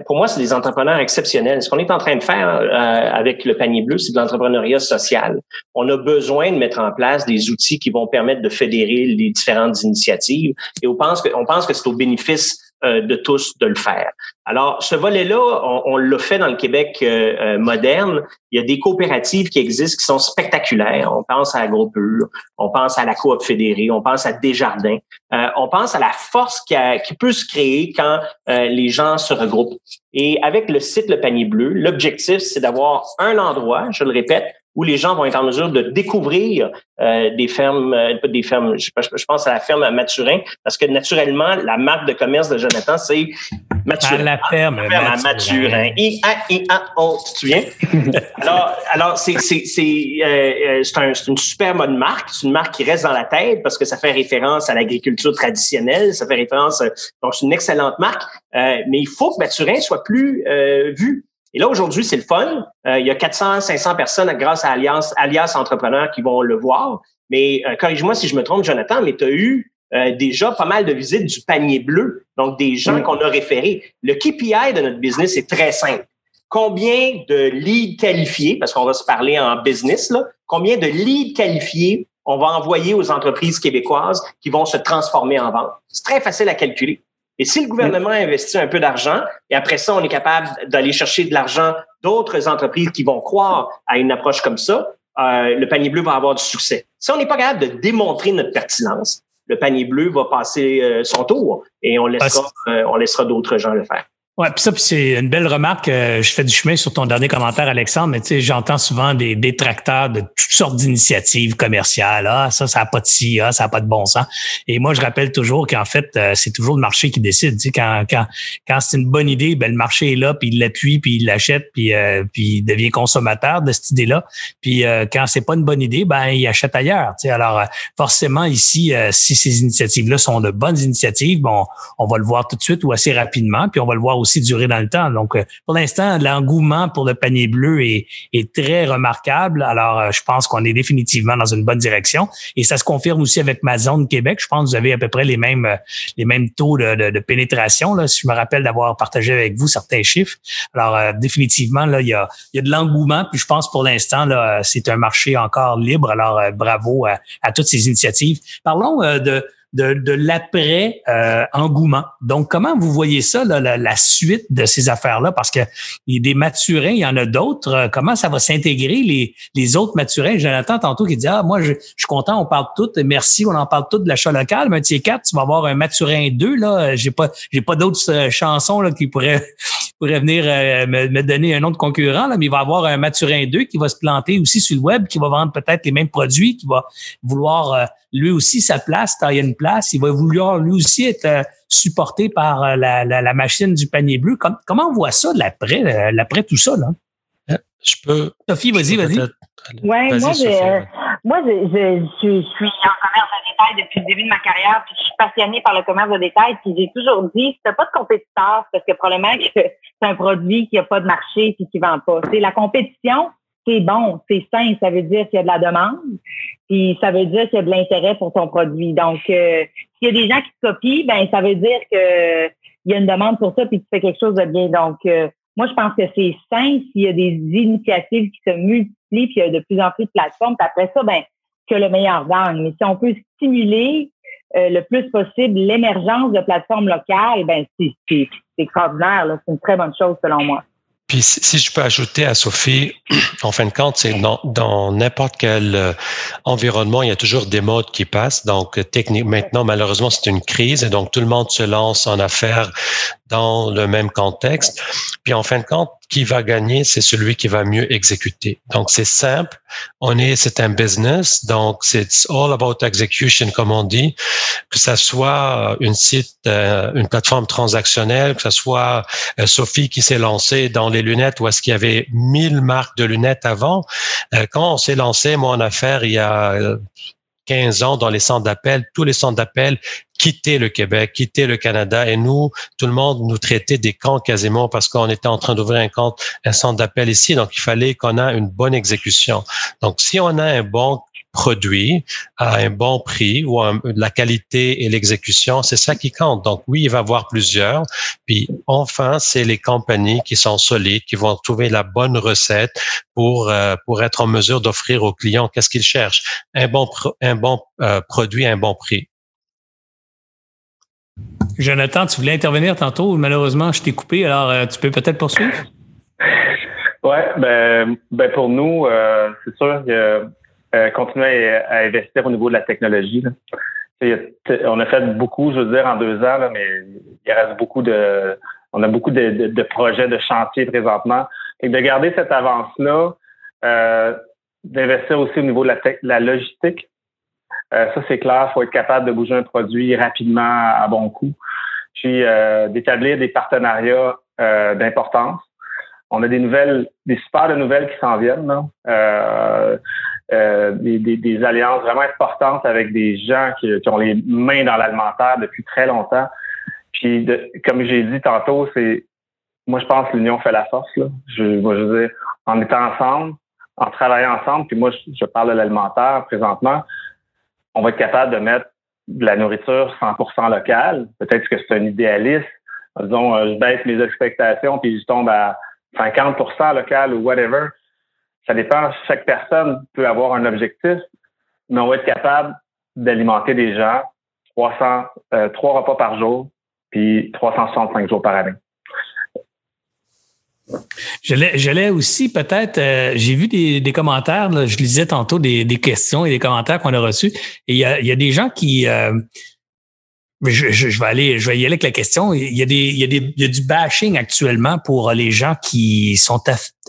pour moi, c'est des entrepreneurs exceptionnels. Ce qu'on est en train de faire avec le panier bleu, c'est de l'entrepreneuriat social. On a besoin de mettre en place des outils qui vont permettre de fédérer les différentes initiatives. Et on pense que, on pense que c'est au bénéfice euh, de tous de le faire. Alors, ce volet-là, on, on l'a fait dans le Québec euh, euh, moderne. Il y a des coopératives qui existent qui sont spectaculaires. On pense à AgroPure, on pense à la Coop fédérée, on pense à Desjardins. on pense à la force qui, qui peut se créer quand les gens se regroupent. Et avec le site Le Panier Bleu, l'objectif, c'est d'avoir un endroit, je le répète, où les gens vont être en mesure de découvrir euh, des fermes, euh, pas des fermes, je, je, pense à la ferme à Mathurin, parce que naturellement, la marque de commerce de Jonathan, c'est Mathurin. À la ferme, la ferme à Mathurin. I, A, I, A, O, tu te souviens? alors, alors c'est, c'est, c'est, euh, c'est, un, une super bonne marque. C'est une marque qui reste dans la tête parce que ça fait référence à l'agriculture traditionnelle. Ça fait référence, donc c'est une excellente marque. mais il faut que Mathurin soit plus vu. Et là, aujourd'hui, c'est le fun. Euh, il y a 400, 500 personnes grâce à Alliance, Alias Entrepreneurs qui vont le voir. Mais euh, corrige-moi si je me trompe, Jonathan, mais tu as eu euh, déjà pas mal de visites du panier bleu, donc des gens qu'on a référés. Le KPI de notre business est très simple. Combien de leads qualifiés, parce qu'on va se parler en business, là, combien de leads qualifiés on va envoyer aux entreprises québécoises qui vont se transformer en vente? C'est très facile à calculer. Et si le gouvernement investit un peu d'argent, et après ça, on est capable d'aller chercher de l'argent d'autres entreprises qui vont croire à une approche comme ça, euh, le panier bleu va avoir du succès. Si on n'est pas capable de démontrer notre pertinence, le panier bleu va passer euh, son tour et on laissera, euh, on laissera d'autres gens le faire. Ouais, puis ça, puis c'est une belle remarque. Euh, je fais du chemin sur ton dernier commentaire, Alexandre, mais tu sais, j'entends souvent des détracteurs de toutes sortes d'initiatives commerciales. Ah, ça, ça n'a pas de ci, ah, ça n'a pas de bon sens. Et moi, je rappelle toujours qu'en fait, euh, c'est toujours le marché qui décide. Tu sais, quand, quand, quand c'est une bonne idée, ben le marché est là, puis il l'appuie, puis il l'achète, puis, euh, puis il devient consommateur de cette idée-là. Puis quand c'est pas une bonne idée, ben il achète ailleurs. Tu sais, alors forcément ici, si ces initiatives-là sont de bonnes initiatives, bon, on va le voir tout de suite ou assez rapidement, puis on va le voir aussi aussi durer dans le temps. Donc, euh, pour l'instant, l'engouement pour le panier bleu est, est très remarquable. Alors, euh, je pense qu'on est définitivement dans une bonne direction. Et ça se confirme aussi avec ma zone Québec. Je pense que vous avez à peu près les mêmes, euh, les mêmes taux de, de, pénétration. Là, si je me rappelle d'avoir partagé avec vous certains chiffres. Alors, définitivement, là, il y a, il y a de l'engouement. Puis je pense pour l'instant, là, c'est un marché encore libre. Alors, bravo à, à toutes ces initiatives. Parlons de de, l'après-engouement. Euh, Donc, comment vous voyez ça, la, suite de ces affaires-là? Parce que il y a des maturins, il y en a d'autres. Euh, comment ça va s'intégrer, les, les autres maturins? Jonathan, tantôt, qui dit, ah, moi, je, suis content, on parle tout, merci, on en parle tout de l'achat local, mais tu quatre, tu vas avoir un maturin 2, là. J'ai pas, j'ai pas d'autres euh, chansons, là, qui pourraient, pourraient venir me, me, donner un de concurrent, là, mais il va avoir un maturin 2 qui va se planter aussi sur le web, qui va vendre peut-être les mêmes produits, qui va vouloir lui aussi sa place, tailler une place. Il va vouloir lui aussi être euh, supporté par euh, la, machine du panier bleu. comment on voit ça, l'après, euh, l'après tout ça? Là? Je peux. Sophie, vas-y, vas-y. Oui, moi, je, moi je, je, je, suis en commerce de détail depuis le début de ma carrière, puis je suis passionnée par le commerce de détail, puis j'ai toujours dit, si pas de compétiteur, parce que probablement que c'est un produit qui n'a pas de marché et qui ne vend pas. C'est la compétition, c'est bon, c'est sain, ça veut dire qu'il y a de la demande, puis ça veut dire qu'il y a de l'intérêt pour ton produit. Donc, euh, s'il y a des gens qui te copient, ben ça veut dire que il y a une demande pour ça, puis tu fais quelque chose de bien. Donc, euh, moi, je pense que c'est sain s'il y a des initiatives qui se multiplient, puis il y a de plus en plus de plateformes. Puis après ça, ben que le meilleur gagne. Mais si on peut stimuler le plus possible l'émergence de plateformes locales, ben c'est extraordinaire. C'est une très bonne chose selon moi. Puis si je peux ajouter à Sophie, en fin de compte, c'est dans n'importe quel euh, environnement, il y a toujours des modes qui passent. Donc, technique, maintenant, malheureusement, c'est une crise et donc tout le monde se lance en affaires dans le même contexte. Puis en fin de compte, qui va gagner, c'est celui qui va mieux exécuter. Donc c'est simple. On est, c'est un business, donc c'est all about execution, comme on dit. Que ça soit une site, euh, une plateforme transactionnelle, que ce soit euh, Sophie qui s'est lancée dans les lunettes, ou est-ce qu'il y avait mille marques de lunettes avant. Euh, quand on s'est lancé, moi en affaires, il y a 15 ans dans les centres d'appel, tous les centres d'appel quittaient le Québec, quittaient le Canada et nous, tout le monde nous traitait des camps quasiment parce qu'on était en train d'ouvrir un un centre d'appel ici. Donc, il fallait qu'on ait une bonne exécution. Donc, si on a un bon produit à un bon prix ou la qualité et l'exécution, c'est ça qui compte. Donc oui, il va y avoir plusieurs. Puis enfin, c'est les compagnies qui sont solides, qui vont trouver la bonne recette pour euh, pour être en mesure d'offrir aux clients qu'est-ce qu'ils cherchent, un bon un bon euh, produit, un bon prix. Jonathan, tu voulais intervenir tantôt. Malheureusement, je t'ai coupé. Alors, euh, tu peux peut-être poursuivre? Oui, ben, ben pour nous, c'est sûr que euh, continuer à, investir au niveau de la technologie. On a fait beaucoup, je veux dire, en deux ans, là, mais il reste beaucoup de. On a beaucoup de, de, projets, de chantiers présentement. Et de garder cette avance-là, euh, d'investir aussi au niveau de la, la logistique. Euh, ça, c'est clair, il faut être capable de bouger un produit rapidement à bon coût. Puis euh, d'établir des partenariats euh, d'importance. On a des nouvelles, des super de nouvelles qui s'en viennent. Là. Euh, des, alliances vraiment importantes avec des gens qui, ont les mains dans l'alimentaire depuis très longtemps. Puis, comme j'ai dit tantôt, c'est moi je pense que l'union fait la force. Là. Je, moi, je en étant ensemble, en travaillant ensemble, puis moi je, parle de l'alimentaire présentement, on va être capable de mettre de la nourriture 100% locale. Peut-être que c'est un idéaliste. Disons, euh, je baisse mes expectations puis je tombe à 50% local ou whatever ça dépend. Chaque personne peut avoir un objectif, mais on va être capable d'alimenter des gens 300, euh, trois repas par jour, puis 365 jours par année. Je l'ai aussi peut-être, euh, j'ai vu des, commentaires, je lisais tantôt des, questions et des commentaires qu'on a reçus, et il y a, des gens qui, euh, je, je, vais aller, je vais y aller avec la question. Il y a des, il y a des, il y a du bashing actuellement pour les gens qui sont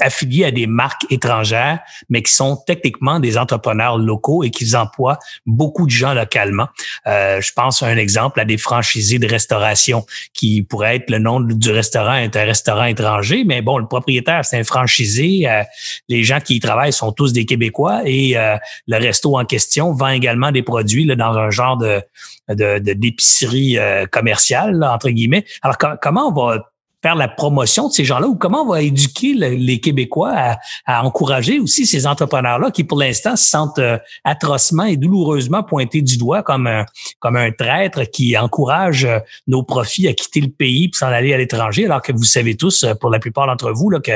affiliés à des marques étrangères, mais qui sont techniquement des entrepreneurs locaux et qui emploient beaucoup de gens localement. Euh, je pense à un exemple à des franchisés de restauration qui pourrait être le nom du restaurant est un restaurant étranger, mais bon, le propriétaire c'est un franchisé. Euh, les gens qui y travaillent sont tous des Québécois et euh, le resto en question vend également des produits là, dans un genre de de d'épicerie euh, commerciale entre guillemets. Alors comment on va faire la promotion de ces gens-là ou comment on va éduquer les Québécois à, encourager aussi ces entrepreneurs-là qui, pour l'instant, se sentent euh, atrocement et douloureusement pointés du doigt comme un, comme un traître qui encourage euh, nos profits à quitter le pays pour s'en aller à l'étranger, alors que vous savez tous, euh, pour la plupart d'entre vous, là, que,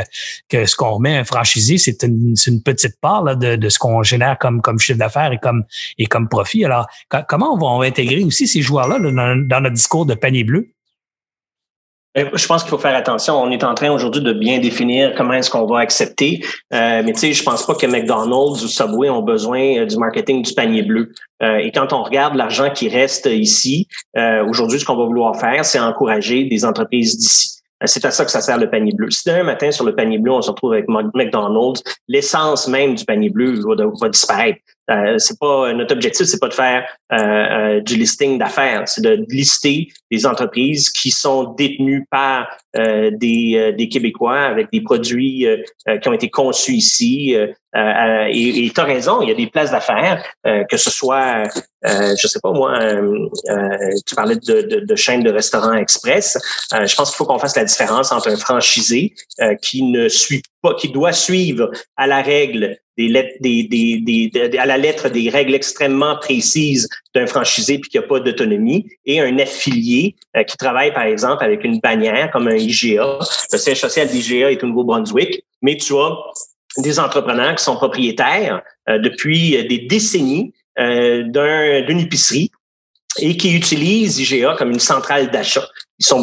que ce qu'on remet un franchisé, c'est une, petite part de, de ce qu'on génère comme, comme chiffre d'affaires et comme, et comme profit. Alors, comment on va, intégrer aussi ces joueurs-là dans notre discours de panier bleu? Ben, je pense qu'il faut faire attention. On est en train aujourd'hui de bien définir comment est-ce qu'on va accepter. Euh, mais tu sais, je pense pas que McDonald's ou Subway ont besoin euh, du marketing du panier bleu. Euh, et quand on regarde l'argent qui reste ici, aujourd'hui, ce qu'on va vouloir faire, c'est encourager des entreprises d'ici. C'est à ça que ça sert le panier bleu. Si demain matin, sur le panier bleu, on se retrouve avec McDonald's, l'essence même du panier bleu va disparaître. Euh, c'est pas notre objectif, c'est pas de faire euh, euh, du listing d'affaires, c'est de lister des entreprises qui sont détenues par des, des Québécois avec des produits qui ont été conçus ici. et tu as raison, il y a des places d'affaires, que ce soit, je sais pas moi, tu parlais de, de, de chaînes de restaurants express. je pense qu'il faut qu'on fasse la différence entre un franchisé qui ne suit qui doit suivre à la règle à la lettre des règles extrêmement précises d'un franchisé puis qui n'a pas d'autonomie et un affilié euh, qui travaille par exemple avec une bannière comme un IGA. Le siège social d'IGA est au Nouveau-Brunswick, mais tu as des entrepreneurs qui sont propriétaires euh, depuis des décennies euh, d'une épicerie et qui utilisent IGA comme une centrale d'achat.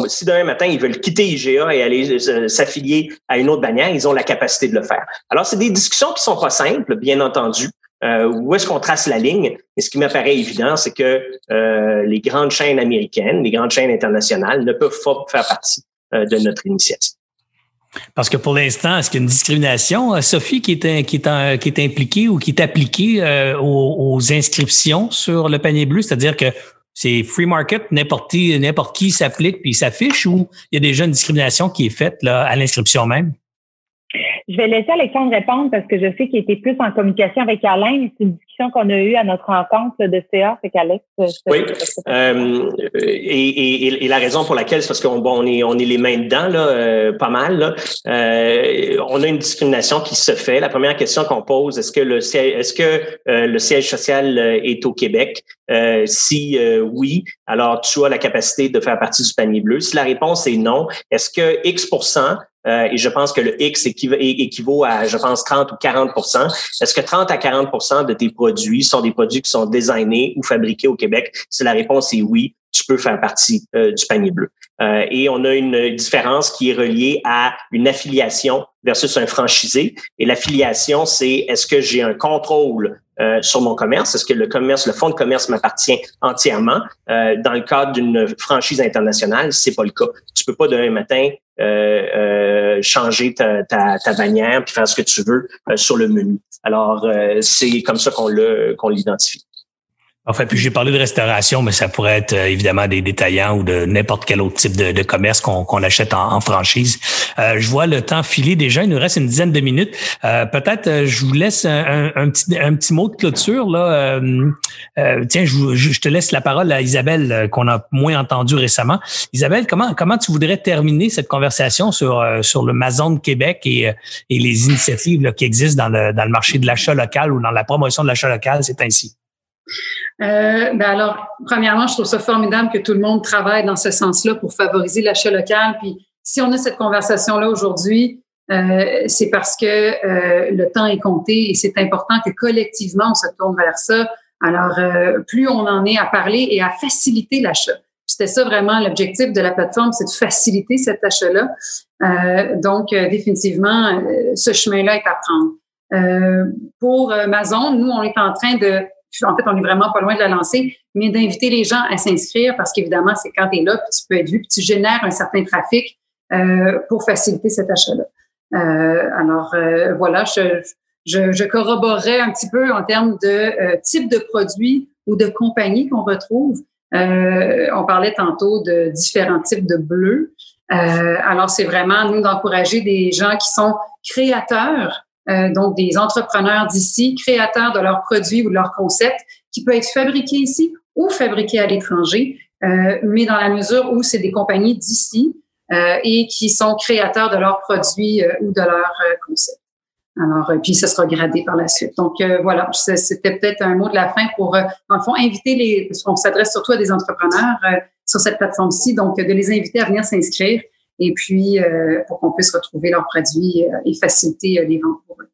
Si demain matin, ils veulent quitter IGA et aller s'affilier à une autre bannière, ils ont la capacité de le faire. Alors, c'est des discussions qui sont pas simples, bien entendu. Euh, où est-ce qu'on trace la ligne? Et ce qui m'apparaît évident, c'est que euh, les grandes chaînes américaines, les grandes chaînes internationales ne peuvent pas faire partie euh, de notre initiative. Parce que pour l'instant, est-ce qu'il y a une discrimination, euh, Sophie, qui est, impliquée ou qui est appliquée euh, aux, inscriptions sur le panier bleu? C'est-à-dire que c'est free market, n'importe qui, s'applique puis s'affiche ou il y a déjà une discrimination qui est faite là, à l'inscription même? Je vais laisser Alexandre répondre parce que je sais qu'il était plus en communication avec Alain. Discussion qu'on a eue à notre rencontre de CA avec Alex. Euh, oui. Euh, et, et, et, la raison pour laquelle, c'est parce qu'on bon, on est, on est les mains dedans, là, euh, pas mal. Là. Euh, on a une discrimination qui se fait. La première question qu'on pose, est-ce que le siège, est-ce que le siège social est au Québec? si oui, alors tu as la capacité de faire partie du panier bleu. Si la réponse est non, est-ce que X euh, et je pense que le X équivaut à, je pense, 30 ou 40 Est-ce que 30 à 40 de tes sont des produits qui sont designés ou fabriqués au Québec? Si la réponse est oui, tu peux faire partie euh, du panier bleu. Euh, et on a une différence qui est reliée à une affiliation versus un franchisé. Et l'affiliation, c'est est-ce que j'ai un contrôle euh, sur mon commerce? Est-ce que le commerce, le fonds de commerce m'appartient entièrement? Euh, dans le cadre d'une franchise internationale, c'est pas le cas. Tu peux pas demain matin changer ta, ta, ta, bannière puis faire ce que tu veux sur le menu. Alors, c'est comme ça qu'on l'identifie. Enfin, puis j'ai parlé de restauration, mais ça pourrait être euh, évidemment des détaillants ou de n'importe quel autre type de, commerce qu'on achète en, franchise. Euh, je vois le temps filer déjà. Il nous reste une dizaine de minutes. Euh, peut-être je vous laisse un, un, petit, un petit mot de clôture. Là. tiens, je, je, te laisse la parole à Isabelle, qu'on a moins entendu récemment. Isabelle, comment, comment tu voudrais terminer cette conversation sur, sur le Mazon de Québec et, et les initiatives là, qui existent dans le, dans le marché de l'achat local ou dans la promotion de l'achat local? C'est ainsi? Euh, ben alors, premièrement, je trouve ça formidable que tout le monde travaille dans ce sens-là pour favoriser l'achat local. Puis, si on a cette conversation-là aujourd'hui, euh, c'est parce que euh, le temps est compté et c'est important que collectivement, on se tourne vers ça. Alors, euh, plus on en est à parler et à faciliter l'achat. C'était ça vraiment l'objectif de la plateforme, c'est de faciliter cet achat-là. Euh, donc, définitivement, ce chemin-là est à prendre. pour Amazon, nous, on est en train de en fait, on est vraiment pas loin de la lancer, mais d'inviter les gens à s'inscrire parce qu'évidemment, c'est quand tu es là, puis tu peux être vu, puis tu génères un certain trafic euh, pour faciliter cet achat-là. Euh, alors, euh, voilà, je, je, je, corroborerais un petit peu en termes de euh, type de produit ou de compagnie qu'on retrouve. Euh, on parlait tantôt de différents types de bleus. alors, c'est vraiment, nous, d'encourager des gens qui sont créateurs euh, donc des entrepreneurs d'ici, créateurs de leurs produits ou de leurs concepts, qui peut être fabriqués ici ou fabriqués à l'étranger, euh, mais dans la mesure où c'est des compagnies d'ici euh, et qui sont créateurs de leurs produits ou de leurs concepts. Alors, puis ce sera gradé par la suite. Donc voilà, c'était peut-être un mot de la fin pour, dans le fond, inviter les, qu'on s'adresse surtout à des entrepreneurs sur cette plateforme-ci, donc de les inviter à venir s'inscrire et puis euh, pour qu'on puisse retrouver leurs produits euh, et faciliter euh, les ventes pour eux.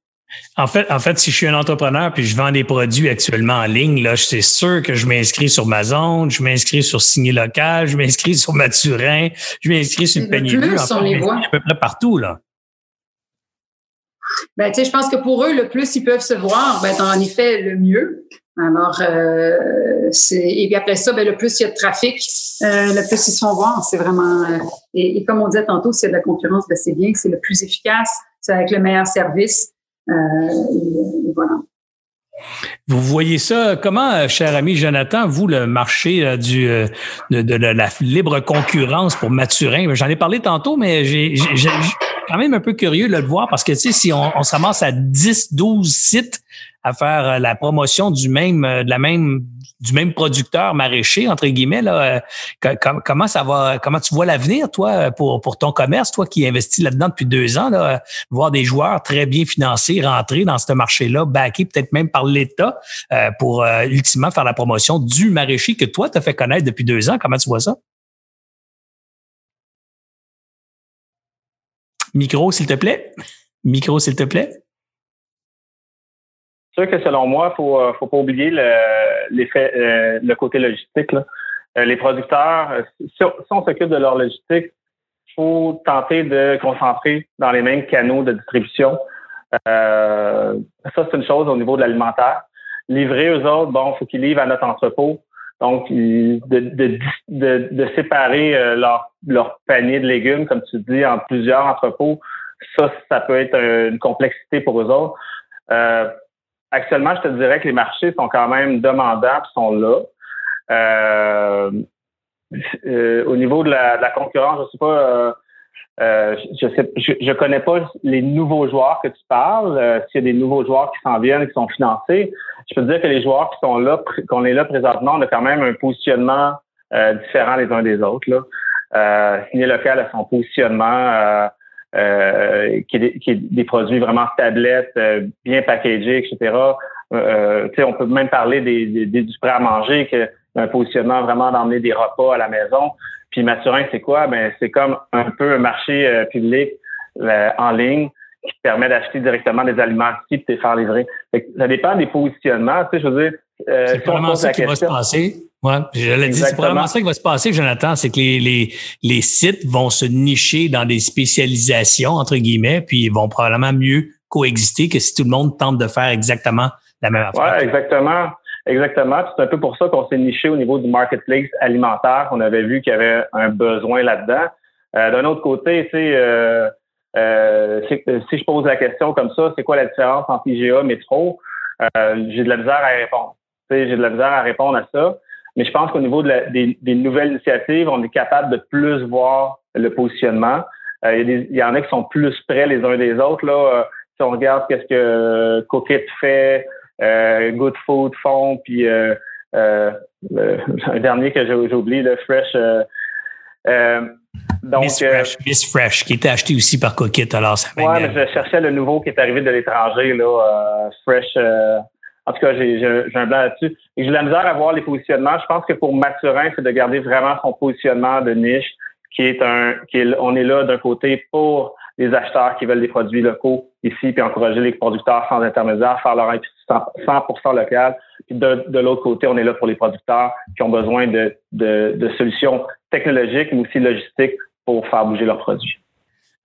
En fait, en fait, si je suis un entrepreneur puis je vends des produits actuellement en ligne, là, c'est sûr que je m'inscris sur Amazon, je m'inscris sur Signé Local, je m'inscris sur Mathurin, je m'inscris sur le panier bleu. on les voit. À peu près partout, là. Ben, je pense que pour eux, le plus ils peuvent se voir, ben, en effet, le mieux. Alors, euh, et puis après ça, ben, le plus il y a de trafic, euh, le plus ils se font voir. C'est vraiment euh, et, comme on disait tantôt, c'est de la concurrence, ben, c'est bien, c'est le plus efficace, c'est avec le meilleur service. Euh, et, voilà. Vous voyez ça comment, cher ami Jonathan, vous, le marché du, de, de, la libre concurrence pour Mathurin? J'en ai parlé tantôt, mais j'ai quand même un peu curieux de le voir parce que, tu sais, si on, on à 10, 12 sites à faire euh, la promotion du même, euh, de la même, du même producteur maraîcher entre guillemets là. Euh, comment ça va Comment tu vois l'avenir, toi, pour pour ton commerce, toi qui investis là-dedans depuis deux ans, là, voir des joueurs très bien financés rentrer dans ce marché-là, backés peut-être même par l'État pour ultimement faire la promotion du maraîcher que toi tu as fait connaître depuis deux ans. Comment tu vois ça? Micro, s'il te plaît. Micro, s'il te plaît sûr que selon moi, faut, euh, faut pas oublier le, euh, le côté logistique. Là. les producteurs, si on s'occupe de leur logistique, faut tenter de concentrer dans les mêmes canaux de distribution. Euh, ça, c'est une chose au niveau de l'alimentaire. Livrer aux autres, bon, faut qu'ils livrent à notre entrepôt. Donc, de, de, de, de séparer euh, leur, leur panier de légumes, comme tu dis, en plusieurs entrepôts, ça, ça peut être une complexité pour eux autres. Euh, actuellement, je te dirais que les marchés sont quand même demandants, sont là. Euh, euh, au niveau de la, de la, concurrence, je sais pas, euh, euh je sais, je, connais pas les nouveaux joueurs que tu parles. Euh, s'il y a des nouveaux joueurs qui s'en viennent, qui sont financés, je peux te dire que les joueurs qui sont là, qu'on est là présentement, on a quand même un positionnement différent les uns des autres. Là. Euh, Signé local a son positionnement. Euh, qui, est des, qui, est des, produits vraiment tablettes, bien packagés, etc. Euh, on peut même parler des, des, du prêt à manger, que un positionnement vraiment d'emmener des repas à la maison. Puis Mathurin, c'est quoi? Ben, c'est comme un peu un marché euh, public euh, en ligne qui permet d'acheter directement des aliments ici et faire livrer. ça dépend des positionnements. Tu sais, je veux dire, euh, c'est vraiment ça qui va se passer. Ouais, je l'ai dit, c'est probablement ça qui va se passer, Jonathan, c'est que les, les, les sites vont se nicher dans des spécialisations, entre guillemets, puis ils vont probablement mieux coexister que si tout le monde tente de faire exactement la même affaire. Oui, exactement. Exactement. C'est un peu pour ça qu'on s'est niché au niveau du marketplace alimentaire. On avait vu qu'il y avait un besoin là-dedans. Euh, D'un autre côté, tu sais, euh, euh, si je pose la question comme ça, c'est quoi la différence entre IGA et Métro? J'ai de la misère à répondre. J'ai de la misère à répondre à ça. Mais je pense qu'au niveau de la, des, des, nouvelles initiatives, on est capable de plus voir le positionnement. Euh, il, y a des, il, y en a qui sont plus près les uns des autres. Là. si on regarde qu'est-ce que Cookit fait, euh, Good Food font, puis euh, euh, un dernier que j'ai oublié, le Fresh. donc, Miss Fresh, Miss Fresh, qui était acheté aussi par Cookit, alors ça Ouais, mais je cherchais le nouveau qui est arrivé de l'étranger, là, Fresh. En tout cas, j'ai un blanc là-dessus. J'ai la misère à voir les positionnements. Je pense que pour Mathurin, c'est de garder vraiment son positionnement de niche, qui est un, qui est, on est là d'un côté pour les acheteurs qui veulent des produits locaux ici, puis encourager les producteurs sans intermédiaire, faire leur 100% local. Puis de, de l'autre côté, on est là pour les producteurs qui ont besoin de, de, de solutions technologiques, mais aussi logistiques pour faire bouger leurs produits.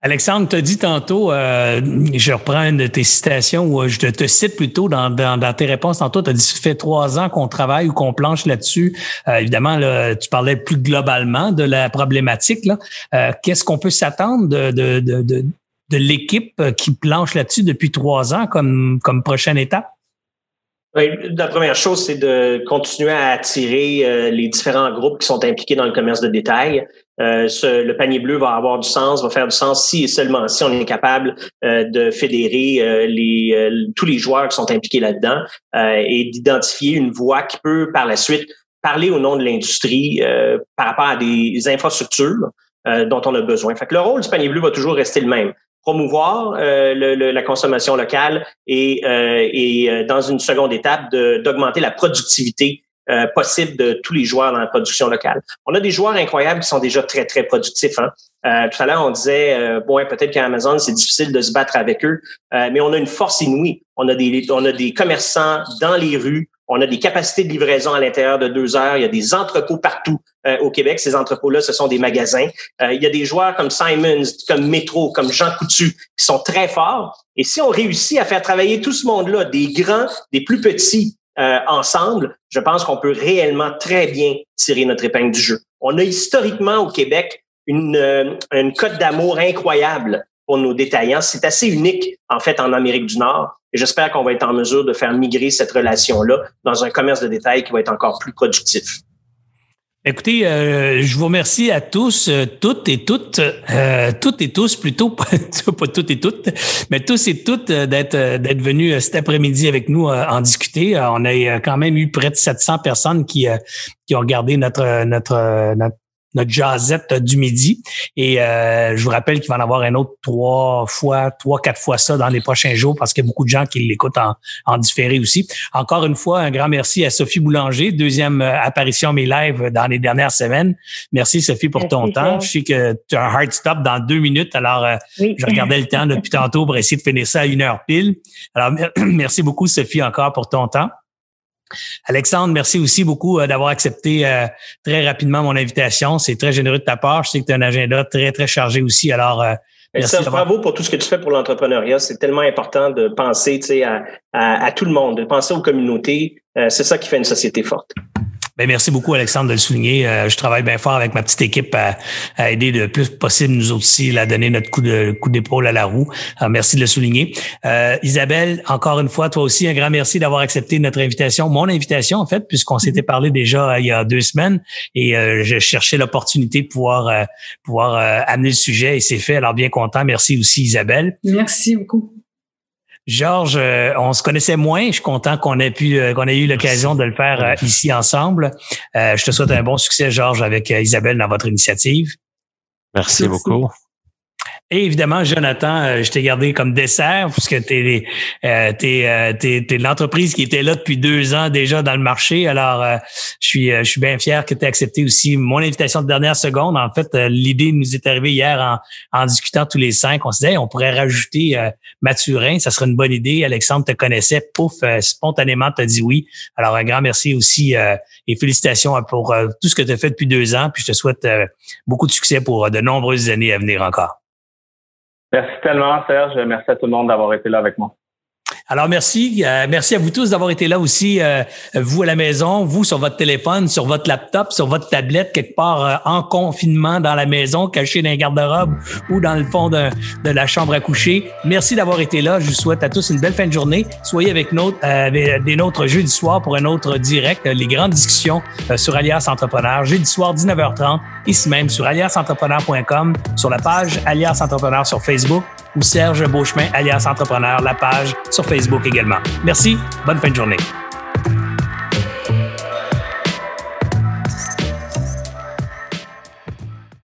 Alexandre, tu as dit tantôt, euh, je reprends une de tes citations, ou je te cite plutôt dans, dans, tes réponses tantôt, tu as dit ça fait trois ans qu'on travaille ou qu'on planche là-dessus. Euh, évidemment, tu parlais plus globalement de la problématique. Euh, qu'est-ce qu'on peut s'attendre de, de, de, de, l'équipe qui planche là-dessus depuis trois ans comme, comme prochaine étape? Oui, la première chose, c'est de continuer à attirer euh, les différents groupes qui sont impliqués dans le commerce de détail. Euh, ce, le panier bleu va avoir du sens, va faire du sens si et seulement si on est capable euh, de fédérer les, tous les joueurs qui sont impliqués là-dedans et d'identifier une voie qui peut par la suite parler au nom de l'industrie par rapport à des infrastructures dont on a besoin. Fait que le rôle du panier bleu va toujours rester le même promouvoir euh, le, la consommation locale et, euh, et euh, dans une seconde étape, d'augmenter la productivité euh, possible de tous les joueurs dans la production locale. On a des joueurs incroyables qui sont déjà très, très productifs. Hein. Euh, tout à l'heure, on disait, euh, bon, peut-être qu'à Amazon, c'est difficile de se battre avec eux, mais on a une force inouïe. On a des, on a des commerçants dans les rues on a des capacités de livraison à l'intérieur de deux heures. Il y a des entrepôts partout euh, au Québec. Ces entrepôts-là, ce sont des magasins. Euh, il y a des joueurs comme Simons, comme Metro, comme Jean Coutu, qui sont très forts. Et si on réussit à faire travailler tout ce monde-là, des grands, des plus petits, euh, ensemble, je pense qu'on peut réellement très bien tirer notre épingle du jeu. On a historiquement au Québec une, une cote d'amour incroyable pour nos détaillants. C'est assez unique, en fait, en Amérique du Nord. Et j'espère qu'on va être en mesure de faire migrer cette relation-là dans un commerce de détail qui va être encore plus productif. Écoutez, euh, je vous remercie à tous, euh, toutes et toutes, euh, toutes et tous plutôt, pas toutes et toutes, mais tous et toutes d'être d'être venus cet après-midi avec nous en discuter. on a quand même eu près de 700 personnes qui qui ont regardé notre notre notre notre jazzette du midi. Et euh, je vous rappelle qu'il va en avoir un autre trois fois, trois, quatre fois ça dans les prochains jours parce qu'il y a beaucoup de gens qui l'écoutent en, en différé aussi. Encore une fois, un grand merci à Sophie Boulanger, deuxième euh, apparition mes lives dans les dernières semaines. Merci Sophie pour ton temps. Je sais que tu as un hard stop dans deux minutes, alors euh, je regardais le temps depuis tantôt pour essayer de finir ça à une heure pile. Alors merci beaucoup Sophie encore pour ton temps. Alexandre, merci aussi beaucoup euh, d'avoir accepté euh, très rapidement mon invitation. C'est très généreux de ta part. Je sais que tu as un agenda très, très chargé aussi. Alors, euh, merci. bravo pour tout ce que tu fais pour l'entrepreneuriat. C'est tellement important de penser à, à, à, tout le monde, de penser aux communautés. c'est ça qui fait une société forte. Ben, merci beaucoup, Alexandre, de le souligner. Euh, je travaille bien fort avec ma petite équipe à, aider le plus possible, nous aussi, à donner notre coup de coup d'épaule à la roue. Merci de le souligner. Euh, Isabelle, encore une fois, toi aussi, un grand merci d'avoir accepté notre invitation, mon invitation, en fait, puisqu'on s'était parlé déjà euh, il y a deux semaines et je cherchais l'opportunité de pouvoir, pouvoir amener le sujet et c'est fait. Alors, bien content. Merci aussi, Isabelle. Merci beaucoup. Georges, euh, on se connaissait moins. Je suis content qu'on ait pu, euh, qu'on ait eu l'occasion de le faire euh, ici ensemble. je te souhaite un bon succès, Georges, avec Isabelle dans votre initiative. Merci. beaucoup. Et évidemment, Jonathan, euh, je t'ai gardé comme dessert puisque tu es, euh, euh, l'entreprise qui était là depuis deux ans déjà dans le marché. Alors, je suis je suis bien fier que tu aies accepté aussi mon invitation de dernière seconde. En fait, l'idée nous est arrivée hier en, en discutant tous les cinq. On se disait, on pourrait rajouter Mathurin, ça serait une bonne idée. Alexandre te connaissait, pouf, spontanément, t'as dit oui. Alors, un grand merci aussi et félicitations pour tout ce que tu as fait depuis deux ans. Puis je te souhaite beaucoup de succès pour de nombreuses années à venir encore. Merci tellement, Serge. Merci à tout le monde d'avoir été là avec moi. Alors merci, euh, merci à vous tous d'avoir été là aussi, euh, vous à la maison, vous sur votre téléphone, sur votre laptop, sur votre tablette, quelque part euh, en confinement dans la maison, caché dans un garde-robe ou dans le fond de, la chambre à coucher. Merci d'avoir été là. Je vous souhaite à tous une belle fin de journée. Soyez avec, notre, des nôtres jeudi soir pour un autre direct, les grandes discussions sur Alias Entrepreneur, jeudi soir 19h30, ici même sur aliasentrepreneur.com, sur la page Alias Entrepreneur sur Facebook ou Serge Beauchemin, alias Entrepreneur, la page sur Facebook également. Merci, bonne fin de journée.